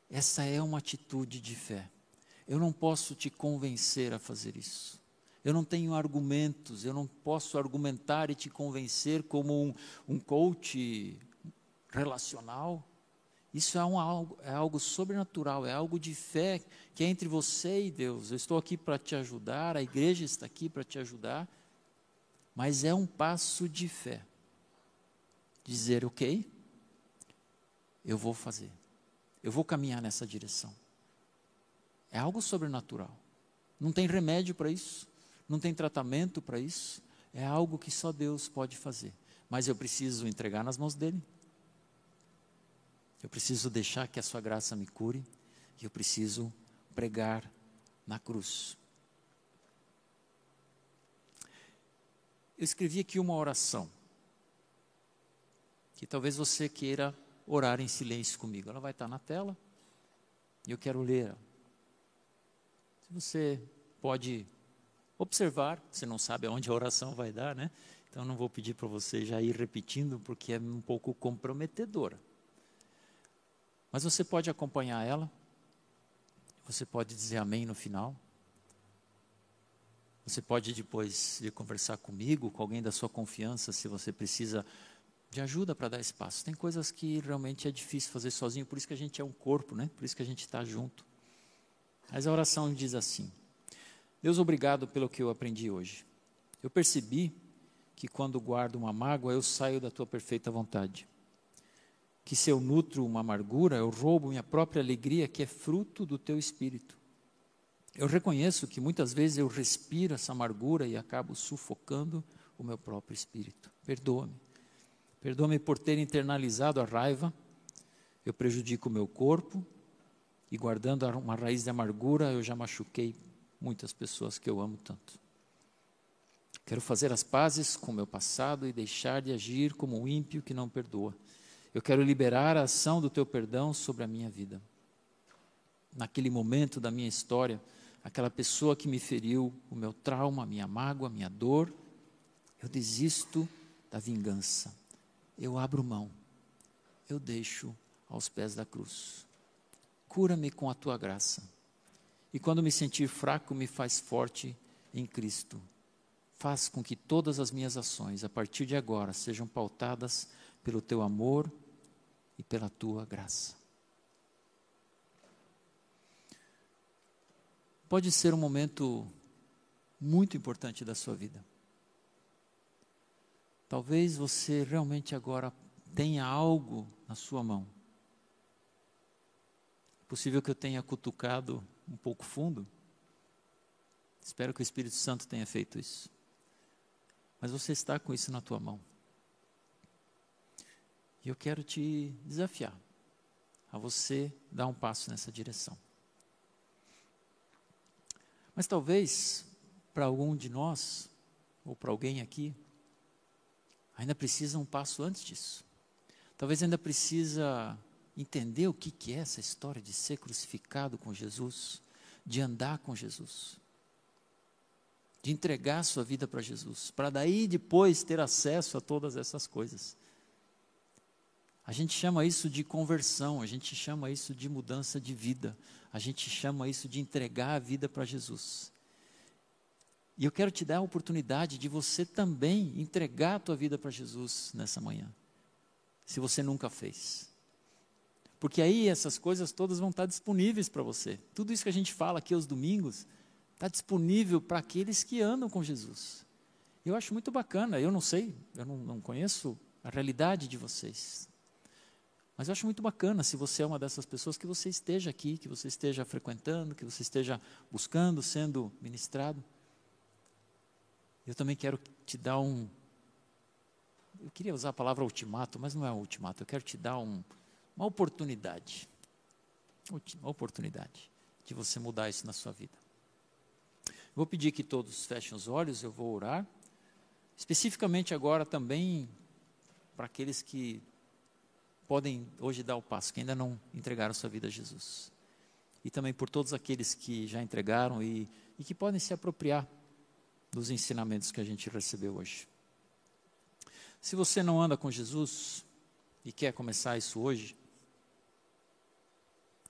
Essa é uma atitude de fé. Eu não posso te convencer a fazer isso. Eu não tenho argumentos, eu não posso argumentar e te convencer como um, um coach relacional. Isso é, um, é algo sobrenatural, é algo de fé que é entre você e Deus. Eu estou aqui para te ajudar, a igreja está aqui para te ajudar, mas é um passo de fé. Dizer, ok, eu vou fazer, eu vou caminhar nessa direção. É algo sobrenatural. Não tem remédio para isso, não tem tratamento para isso, é algo que só Deus pode fazer. Mas eu preciso entregar nas mãos dele. Eu preciso deixar que a sua graça me cure e eu preciso pregar na cruz. Eu escrevi aqui uma oração que talvez você queira orar em silêncio comigo. Ela vai estar na tela e eu quero ler. Se você pode observar, você não sabe aonde a oração vai dar, né? Então não vou pedir para você já ir repetindo porque é um pouco comprometedora. Mas você pode acompanhar ela, você pode dizer amém no final. Você pode depois ir conversar comigo, com alguém da sua confiança, se você precisa de ajuda para dar espaço. Tem coisas que realmente é difícil fazer sozinho, por isso que a gente é um corpo, né? Por isso que a gente está junto. Mas a oração diz assim: Deus, obrigado pelo que eu aprendi hoje. Eu percebi que quando guardo uma mágoa, eu saio da tua perfeita vontade que se eu nutro uma amargura, eu roubo minha própria alegria, que é fruto do teu espírito. Eu reconheço que muitas vezes eu respiro essa amargura e acabo sufocando o meu próprio espírito. Perdoa-me. Perdoa-me por ter internalizado a raiva. Eu prejudico o meu corpo e guardando uma raiz de amargura, eu já machuquei muitas pessoas que eu amo tanto. Quero fazer as pazes com o meu passado e deixar de agir como um ímpio que não perdoa. Eu quero liberar a ação do teu perdão sobre a minha vida. Naquele momento da minha história, aquela pessoa que me feriu, o meu trauma, a minha mágoa, a minha dor, eu desisto da vingança. Eu abro mão. Eu deixo aos pés da cruz. Cura-me com a tua graça. E quando me sentir fraco, me faz forte em Cristo. Faz com que todas as minhas ações, a partir de agora, sejam pautadas pelo teu amor e pela tua graça. pode ser um momento muito importante da sua vida. Talvez você realmente agora tenha algo na sua mão. É possível que eu tenha cutucado um pouco fundo. Espero que o Espírito Santo tenha feito isso. Mas você está com isso na tua mão. E eu quero te desafiar a você dar um passo nessa direção. Mas talvez para algum de nós, ou para alguém aqui, ainda precisa um passo antes disso. Talvez ainda precisa entender o que, que é essa história de ser crucificado com Jesus, de andar com Jesus, de entregar sua vida para Jesus, para daí depois ter acesso a todas essas coisas. A gente chama isso de conversão, a gente chama isso de mudança de vida, a gente chama isso de entregar a vida para Jesus. E eu quero te dar a oportunidade de você também entregar a tua vida para Jesus nessa manhã, se você nunca fez. Porque aí essas coisas todas vão estar disponíveis para você. Tudo isso que a gente fala aqui aos domingos está disponível para aqueles que andam com Jesus. Eu acho muito bacana, eu não sei, eu não, não conheço a realidade de vocês. Mas eu acho muito bacana se você é uma dessas pessoas que você esteja aqui, que você esteja frequentando, que você esteja buscando, sendo ministrado. Eu também quero te dar um. Eu queria usar a palavra ultimato, mas não é um ultimato. Eu quero te dar um, uma oportunidade. Uma oportunidade de você mudar isso na sua vida. Eu vou pedir que todos fechem os olhos, eu vou orar. Especificamente agora também para aqueles que podem hoje dar o passo, que ainda não entregaram sua vida a Jesus. E também por todos aqueles que já entregaram e, e que podem se apropriar dos ensinamentos que a gente recebeu hoje. Se você não anda com Jesus e quer começar isso hoje,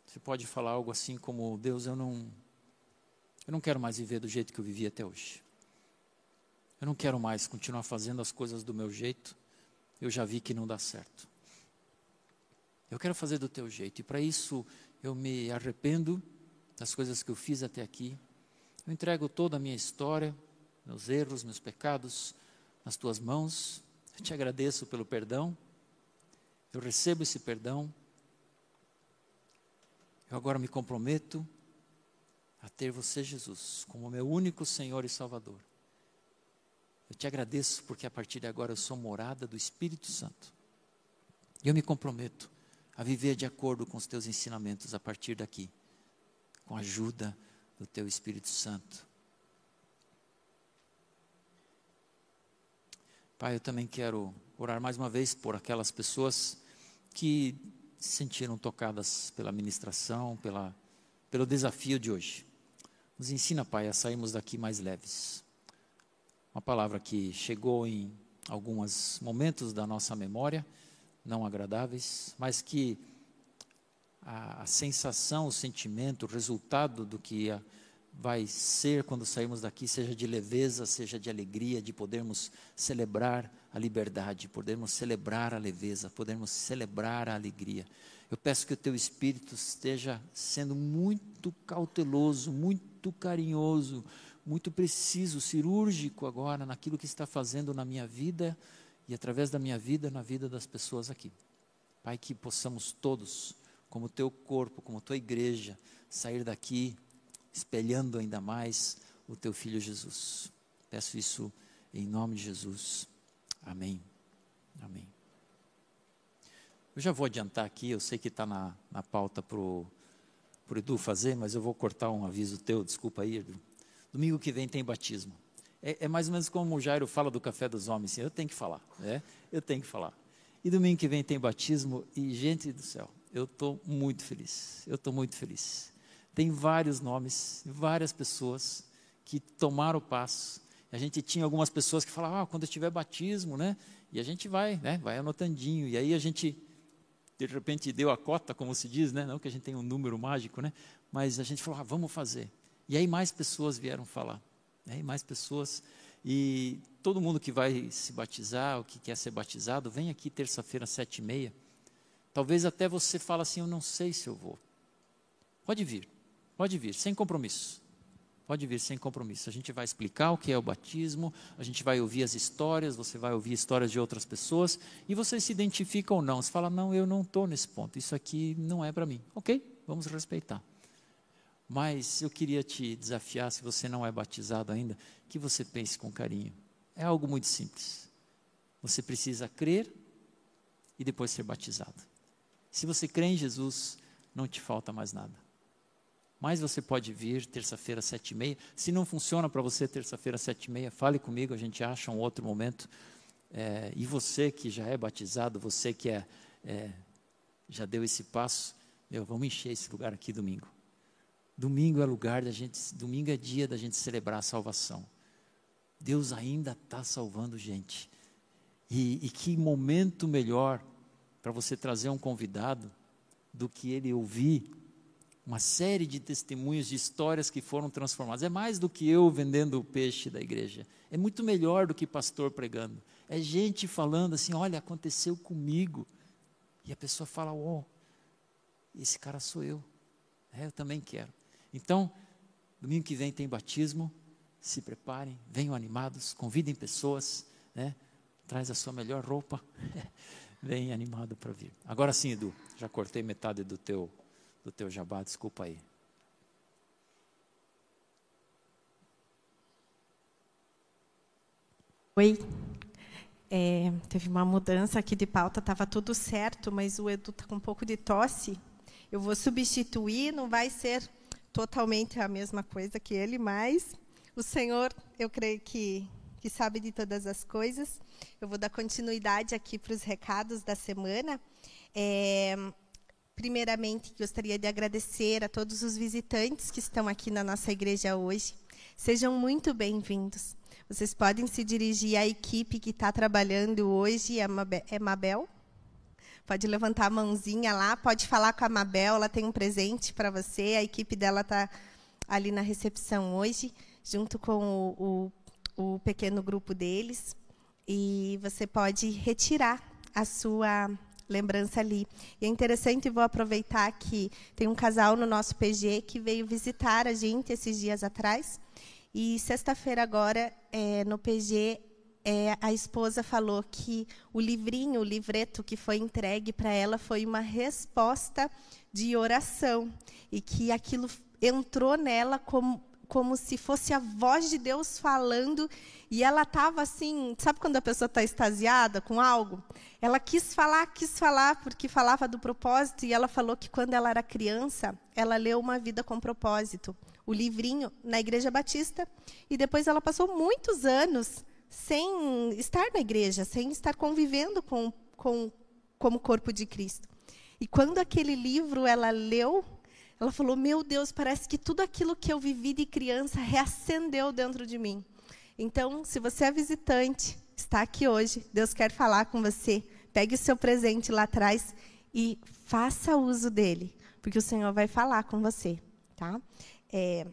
você pode falar algo assim como: Deus, eu não, eu não quero mais viver do jeito que eu vivi até hoje. Eu não quero mais continuar fazendo as coisas do meu jeito. Eu já vi que não dá certo. Eu quero fazer do teu jeito. E para isso eu me arrependo das coisas que eu fiz até aqui. Eu entrego toda a minha história, meus erros, meus pecados nas tuas mãos. Eu te agradeço pelo perdão. Eu recebo esse perdão. Eu agora me comprometo a ter você, Jesus, como meu único Senhor e Salvador. Eu te agradeço porque a partir de agora eu sou morada do Espírito Santo. E eu me comprometo a viver de acordo com os teus ensinamentos a partir daqui, com a ajuda do teu Espírito Santo. Pai, eu também quero orar mais uma vez por aquelas pessoas que se sentiram tocadas pela ministração, pela, pelo desafio de hoje. Nos ensina, Pai, a sairmos daqui mais leves. Uma palavra que chegou em alguns momentos da nossa memória não agradáveis, mas que a, a sensação, o sentimento, o resultado do que a, vai ser quando sairmos daqui, seja de leveza, seja de alegria, de podermos celebrar a liberdade, podermos celebrar a leveza, podermos celebrar a alegria. Eu peço que o teu espírito esteja sendo muito cauteloso, muito carinhoso, muito preciso, cirúrgico agora naquilo que está fazendo na minha vida e através da minha vida, na vida das pessoas aqui. Pai, que possamos todos, como teu corpo, como tua igreja, sair daqui espelhando ainda mais o teu filho Jesus. Peço isso em nome de Jesus. Amém. Amém. Eu já vou adiantar aqui, eu sei que está na, na pauta para o Edu fazer, mas eu vou cortar um aviso teu, desculpa aí, Edu. Domingo que vem tem batismo. É, é, mais ou menos como o Jairo fala do café dos homens, assim, eu tenho que falar, né? Eu tenho que falar. E domingo que vem tem batismo e, gente do céu, eu estou muito feliz, eu estou muito feliz. Tem vários nomes, várias pessoas que tomaram o passo. A gente tinha algumas pessoas que falavam, ah, quando tiver batismo, né? E a gente vai, né? Vai anotandinho. E aí a gente, de repente, deu a cota, como se diz, né? Não que a gente tenha um número mágico, né? Mas a gente falou, ah, vamos fazer. E aí mais pessoas vieram falar. Né? E mais pessoas. E todo mundo que vai se batizar, ou que quer ser batizado, vem aqui terça-feira, sete e meia. Talvez até você fale assim, eu não sei se eu vou. Pode vir, pode vir, sem compromisso. Pode vir sem compromisso. A gente vai explicar o que é o batismo, a gente vai ouvir as histórias, você vai ouvir histórias de outras pessoas, e você se identifica ou não. Você fala, não, eu não estou nesse ponto, isso aqui não é para mim. Ok, vamos respeitar. Mas eu queria te desafiar, se você não é batizado ainda, que você pense com carinho. É algo muito simples. Você precisa crer e depois ser batizado. Se você crê em Jesus, não te falta mais nada. Mas você pode vir terça-feira, sete e meia. Se não funciona para você terça-feira, sete e meia, fale comigo, a gente acha um outro momento. É, e você que já é batizado, você que é, é, já deu esse passo, meu, vamos encher esse lugar aqui domingo. Domingo é lugar da gente, domingo é dia da gente celebrar a salvação. Deus ainda está salvando gente. E, e que momento melhor para você trazer um convidado do que ele ouvir uma série de testemunhos, de histórias que foram transformadas. É mais do que eu vendendo o peixe da igreja. É muito melhor do que pastor pregando. É gente falando assim: olha, aconteceu comigo. E a pessoa fala: oh, esse cara sou eu. É, eu também quero. Então, domingo que vem tem batismo, se preparem, venham animados, convidem pessoas, né? traz a sua melhor roupa, <laughs> vem animado para vir. Agora sim, Edu, já cortei metade do teu, do teu jabá, desculpa aí. Oi. É, teve uma mudança aqui de pauta, estava tudo certo, mas o Edu está com um pouco de tosse. Eu vou substituir, não vai ser totalmente a mesma coisa que ele, mas o Senhor, eu creio que, que sabe de todas as coisas. Eu vou dar continuidade aqui para os recados da semana. É, primeiramente, gostaria de agradecer a todos os visitantes que estão aqui na nossa igreja hoje. Sejam muito bem-vindos. Vocês podem se dirigir à equipe que está trabalhando hoje, é Mabel. Pode levantar a mãozinha lá, pode falar com a Mabel, ela tem um presente para você. A equipe dela está ali na recepção hoje, junto com o, o, o pequeno grupo deles. E você pode retirar a sua lembrança ali. E é interessante, vou aproveitar que tem um casal no nosso PG que veio visitar a gente esses dias atrás. E sexta-feira agora, é, no PG, é, a esposa falou que o livrinho, o livreto que foi entregue para ela foi uma resposta de oração e que aquilo entrou nela como como se fosse a voz de Deus falando e ela estava assim, sabe quando a pessoa está extasiada com algo? Ela quis falar, quis falar porque falava do propósito e ela falou que quando ela era criança ela leu uma vida com propósito, o livrinho na Igreja Batista e depois ela passou muitos anos sem estar na igreja, sem estar convivendo com, com como corpo de Cristo. E quando aquele livro ela leu, ela falou: Meu Deus, parece que tudo aquilo que eu vivi de criança reacendeu dentro de mim. Então, se você é visitante, está aqui hoje, Deus quer falar com você. Pegue o seu presente lá atrás e faça uso dele, porque o Senhor vai falar com você, tá? É,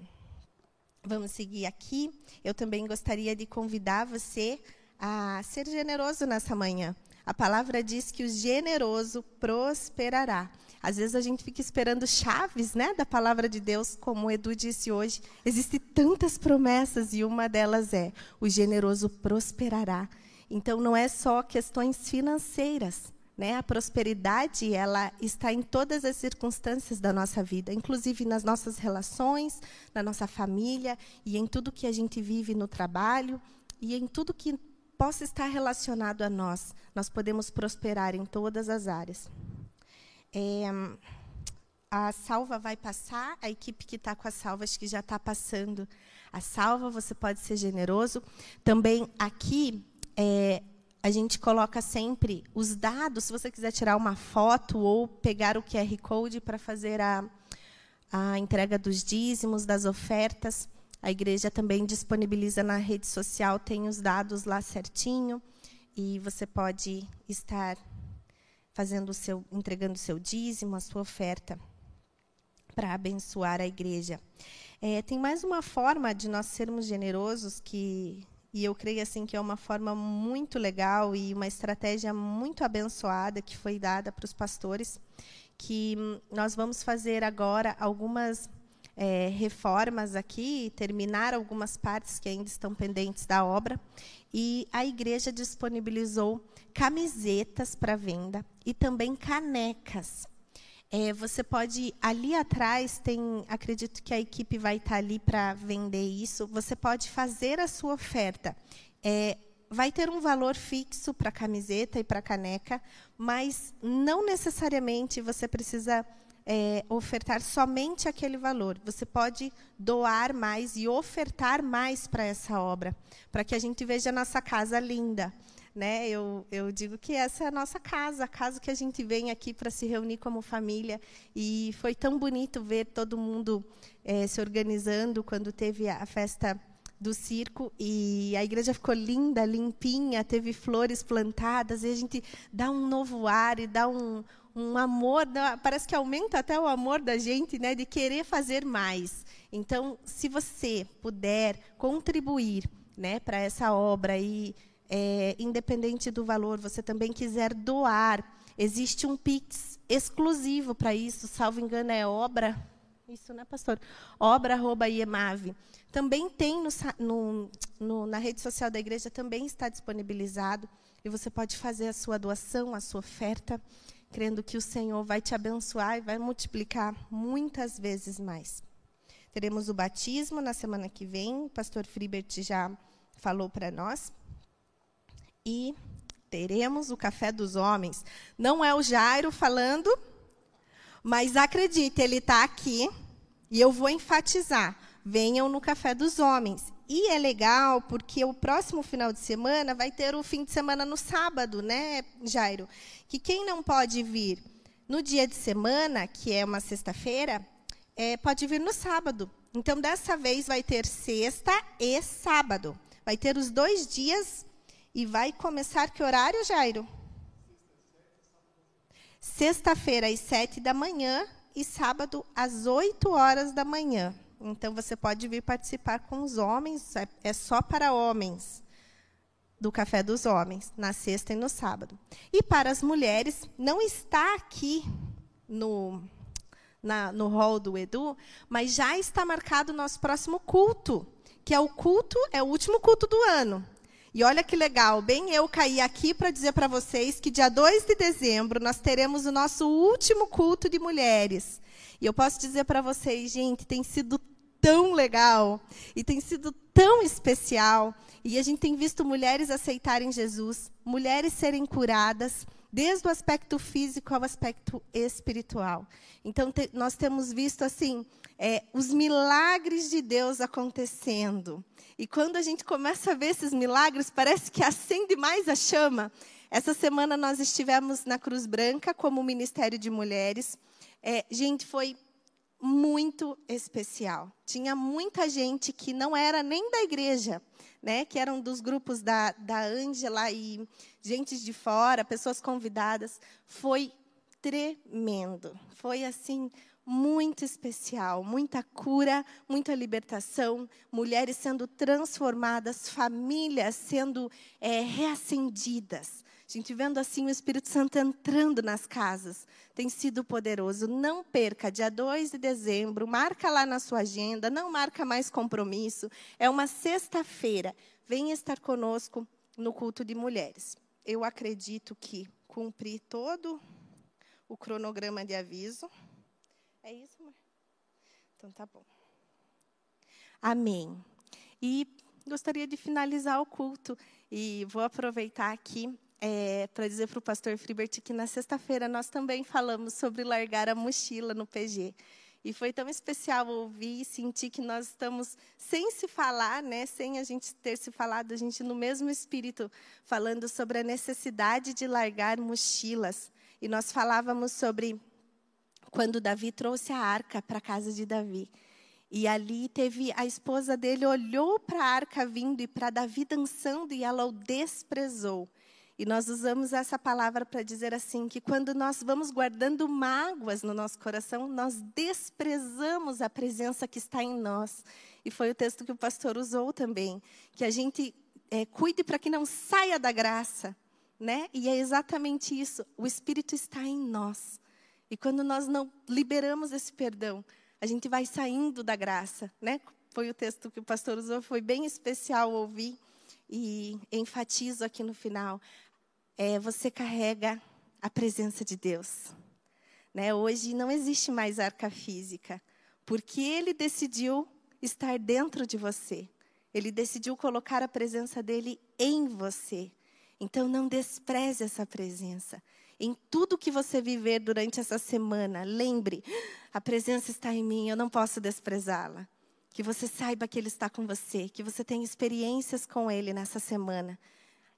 Vamos seguir aqui. Eu também gostaria de convidar você a ser generoso nessa manhã. A palavra diz que o generoso prosperará. Às vezes a gente fica esperando chaves, né, da palavra de Deus, como o Edu disse hoje. Existem tantas promessas e uma delas é: o generoso prosperará. Então não é só questões financeiras, Né? A prosperidade ela está em todas as circunstâncias da nossa vida, inclusive nas nossas relações, na nossa família e em tudo que a gente vive no trabalho e em tudo que possa estar relacionado a nós. Nós podemos prosperar em todas as áreas. É, a salva vai passar, a equipe que está com a salva acho que já está passando a salva, você pode ser generoso. Também aqui é, a gente coloca sempre os dados, se você quiser tirar uma foto ou pegar o QR Code para fazer a, a entrega dos dízimos, das ofertas. A igreja também disponibiliza na rede social, tem os dados lá certinho, e você pode estar fazendo o seu, entregando o seu dízimo, a sua oferta, para abençoar a igreja. É, tem mais uma forma de nós sermos generosos que e eu creio assim que é uma forma muito legal e uma estratégia muito abençoada que foi dada para os pastores, que nós vamos fazer agora algumas é, reformas aqui, terminar algumas partes que ainda estão pendentes da obra. E a igreja disponibilizou camisetas para venda e também canecas é, você pode ali atrás tem, acredito que a equipe vai estar ali para vender isso. Você pode fazer a sua oferta. É, vai ter um valor fixo para a camiseta e para a caneca, mas não necessariamente você precisa é, ofertar somente aquele valor. Você pode doar mais e ofertar mais para essa obra, para que a gente veja a nossa casa linda. Né? Eu, eu digo que essa é a nossa casa, a casa que a gente vem aqui para se reunir como família. E foi tão bonito ver todo mundo é, se organizando quando teve a festa do circo e a igreja ficou linda, limpinha, teve flores plantadas e a gente dá um novo ar e dá um, um amor, parece que aumenta até o amor da gente, né, de querer fazer mais. Então, se você puder contribuir, né, para essa obra e é, independente do valor, você também quiser doar, existe um Pix exclusivo para isso, salvo engano, é obra. Isso, né, pastor? Obra.iemave. Também tem no, no, no, na rede social da igreja, também está disponibilizado. E você pode fazer a sua doação, a sua oferta, crendo que o Senhor vai te abençoar e vai multiplicar muitas vezes mais. Teremos o batismo na semana que vem, o pastor Fribert já falou para nós e teremos o café dos homens. Não é o Jairo falando, mas acredite, ele está aqui e eu vou enfatizar. Venham no café dos homens. E é legal porque o próximo final de semana vai ter o fim de semana no sábado, né, Jairo? Que quem não pode vir no dia de semana, que é uma sexta-feira, é, pode vir no sábado. Então, dessa vez vai ter sexta e sábado. Vai ter os dois dias e vai começar que horário, Jairo? Sexta-feira, às sete da manhã e sábado, às oito horas da manhã. Então, você pode vir participar com os homens, é, é só para homens, do Café dos Homens, na sexta e no sábado. E para as mulheres, não está aqui no, na, no hall do Edu, mas já está marcado o nosso próximo culto, que é o culto, é o último culto do ano. E olha que legal, bem eu caí aqui para dizer para vocês que dia 2 de dezembro nós teremos o nosso último culto de mulheres. E eu posso dizer para vocês, gente, tem sido tão legal e tem sido tão especial. E a gente tem visto mulheres aceitarem Jesus, mulheres serem curadas, desde o aspecto físico ao aspecto espiritual. Então, te, nós temos visto assim é, os milagres de Deus acontecendo. E quando a gente começa a ver esses milagres, parece que acende mais a chama. Essa semana nós estivemos na Cruz Branca como Ministério de Mulheres. É, gente, foi muito especial. Tinha muita gente que não era nem da igreja, né, que eram dos grupos da, da Ângela e gente de fora, pessoas convidadas. Foi tremendo. Foi assim muito especial, muita cura, muita libertação, mulheres sendo transformadas, famílias sendo é, reacendidas. A gente vendo assim o Espírito Santo entrando nas casas. Tem sido poderoso. Não perca, dia 2 de dezembro, marca lá na sua agenda, não marca mais compromisso. É uma sexta-feira. Venha estar conosco no culto de mulheres. eu acredito que cumpri todo o cronograma de aviso. É isso, amor? Então tá bom. Amém. E gostaria de finalizar o culto e vou aproveitar aqui é, para dizer para o pastor Fribert que na sexta-feira nós também falamos sobre largar a mochila no PG. E foi tão especial ouvir e sentir que nós estamos, sem se falar, né, sem a gente ter se falado, a gente no mesmo espírito, falando sobre a necessidade de largar mochilas. E nós falávamos sobre quando Davi trouxe a arca para a casa de Davi. E ali teve a esposa dele olhou para a arca vindo e para Davi dançando e ela o desprezou. E nós usamos essa palavra para dizer assim: que quando nós vamos guardando mágoas no nosso coração, nós desprezamos a presença que está em nós. E foi o texto que o pastor usou também: que a gente é, cuide para que não saia da graça. Né? E é exatamente isso: o Espírito está em nós. E quando nós não liberamos esse perdão, a gente vai saindo da graça. Né? Foi o texto que o pastor usou, foi bem especial ouvir. E enfatizo aqui no final é, você carrega a presença de Deus. Né? Hoje não existe mais arca física, porque Ele decidiu estar dentro de você. Ele decidiu colocar a presença dele em você. Então não despreze essa presença. Em tudo que você viver durante essa semana, lembre: a presença está em mim, eu não posso desprezá-la. Que você saiba que Ele está com você, que você tenha experiências com Ele nessa semana.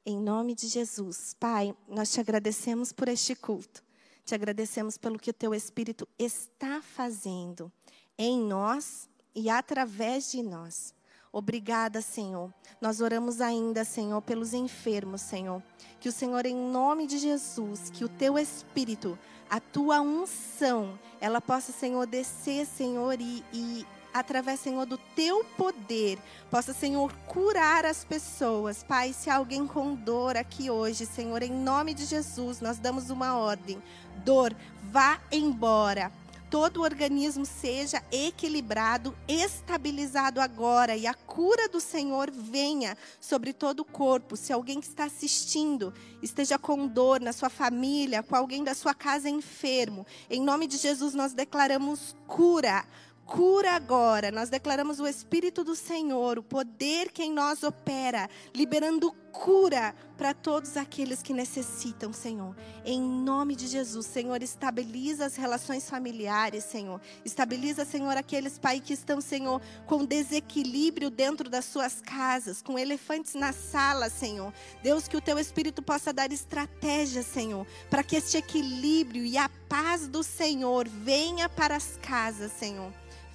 Em nome de Jesus. Pai, nós te agradecemos por este culto. Te agradecemos pelo que o teu Espírito está fazendo em nós e através de nós. Obrigada, Senhor. Nós oramos ainda, Senhor, pelos enfermos, Senhor. Que o Senhor, em nome de Jesus, que o teu Espírito, a tua unção, ela possa, Senhor, descer, Senhor, e, e através, Senhor, do teu poder, possa, Senhor, curar as pessoas. Pai, se alguém com dor aqui hoje, Senhor, em nome de Jesus, nós damos uma ordem: dor, vá embora todo o organismo seja equilibrado, estabilizado agora e a cura do Senhor venha sobre todo o corpo. Se alguém que está assistindo esteja com dor na sua família, com alguém da sua casa enfermo, em nome de Jesus nós declaramos cura cura agora. Nós declaramos o Espírito do Senhor, o poder que em nós opera, liberando cura para todos aqueles que necessitam, Senhor. Em nome de Jesus, Senhor, estabiliza as relações familiares, Senhor. Estabiliza, Senhor, aqueles pais que estão, Senhor, com desequilíbrio dentro das suas casas, com elefantes na sala, Senhor. Deus, que o teu Espírito possa dar estratégia, Senhor, para que este equilíbrio e a paz do Senhor venha para as casas, Senhor.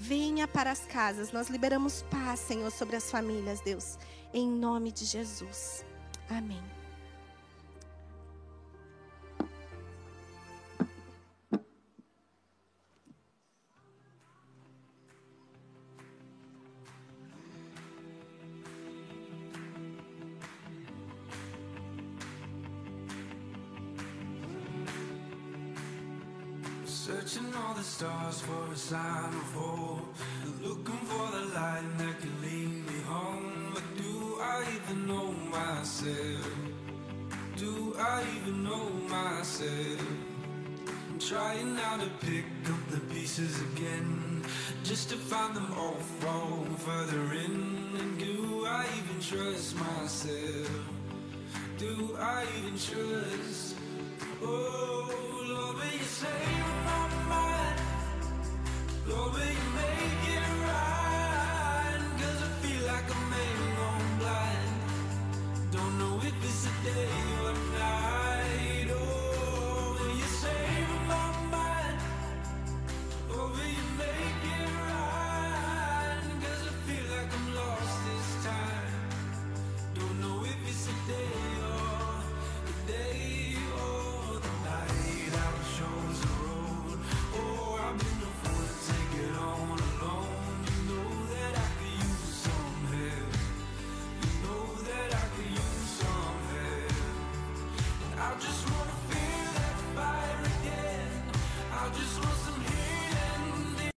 Venha para as casas. Nós liberamos paz, Senhor, sobre as famílias, Deus. Em nome de Jesus. Amém. Stars for a sign of hope Looking for the light that can lead me home But do I even know myself? Do I even know myself? I'm trying now to pick up the pieces again Just to find them all fall further in And do I even trust myself? Do I even trust? Oh, Lord, will you save my day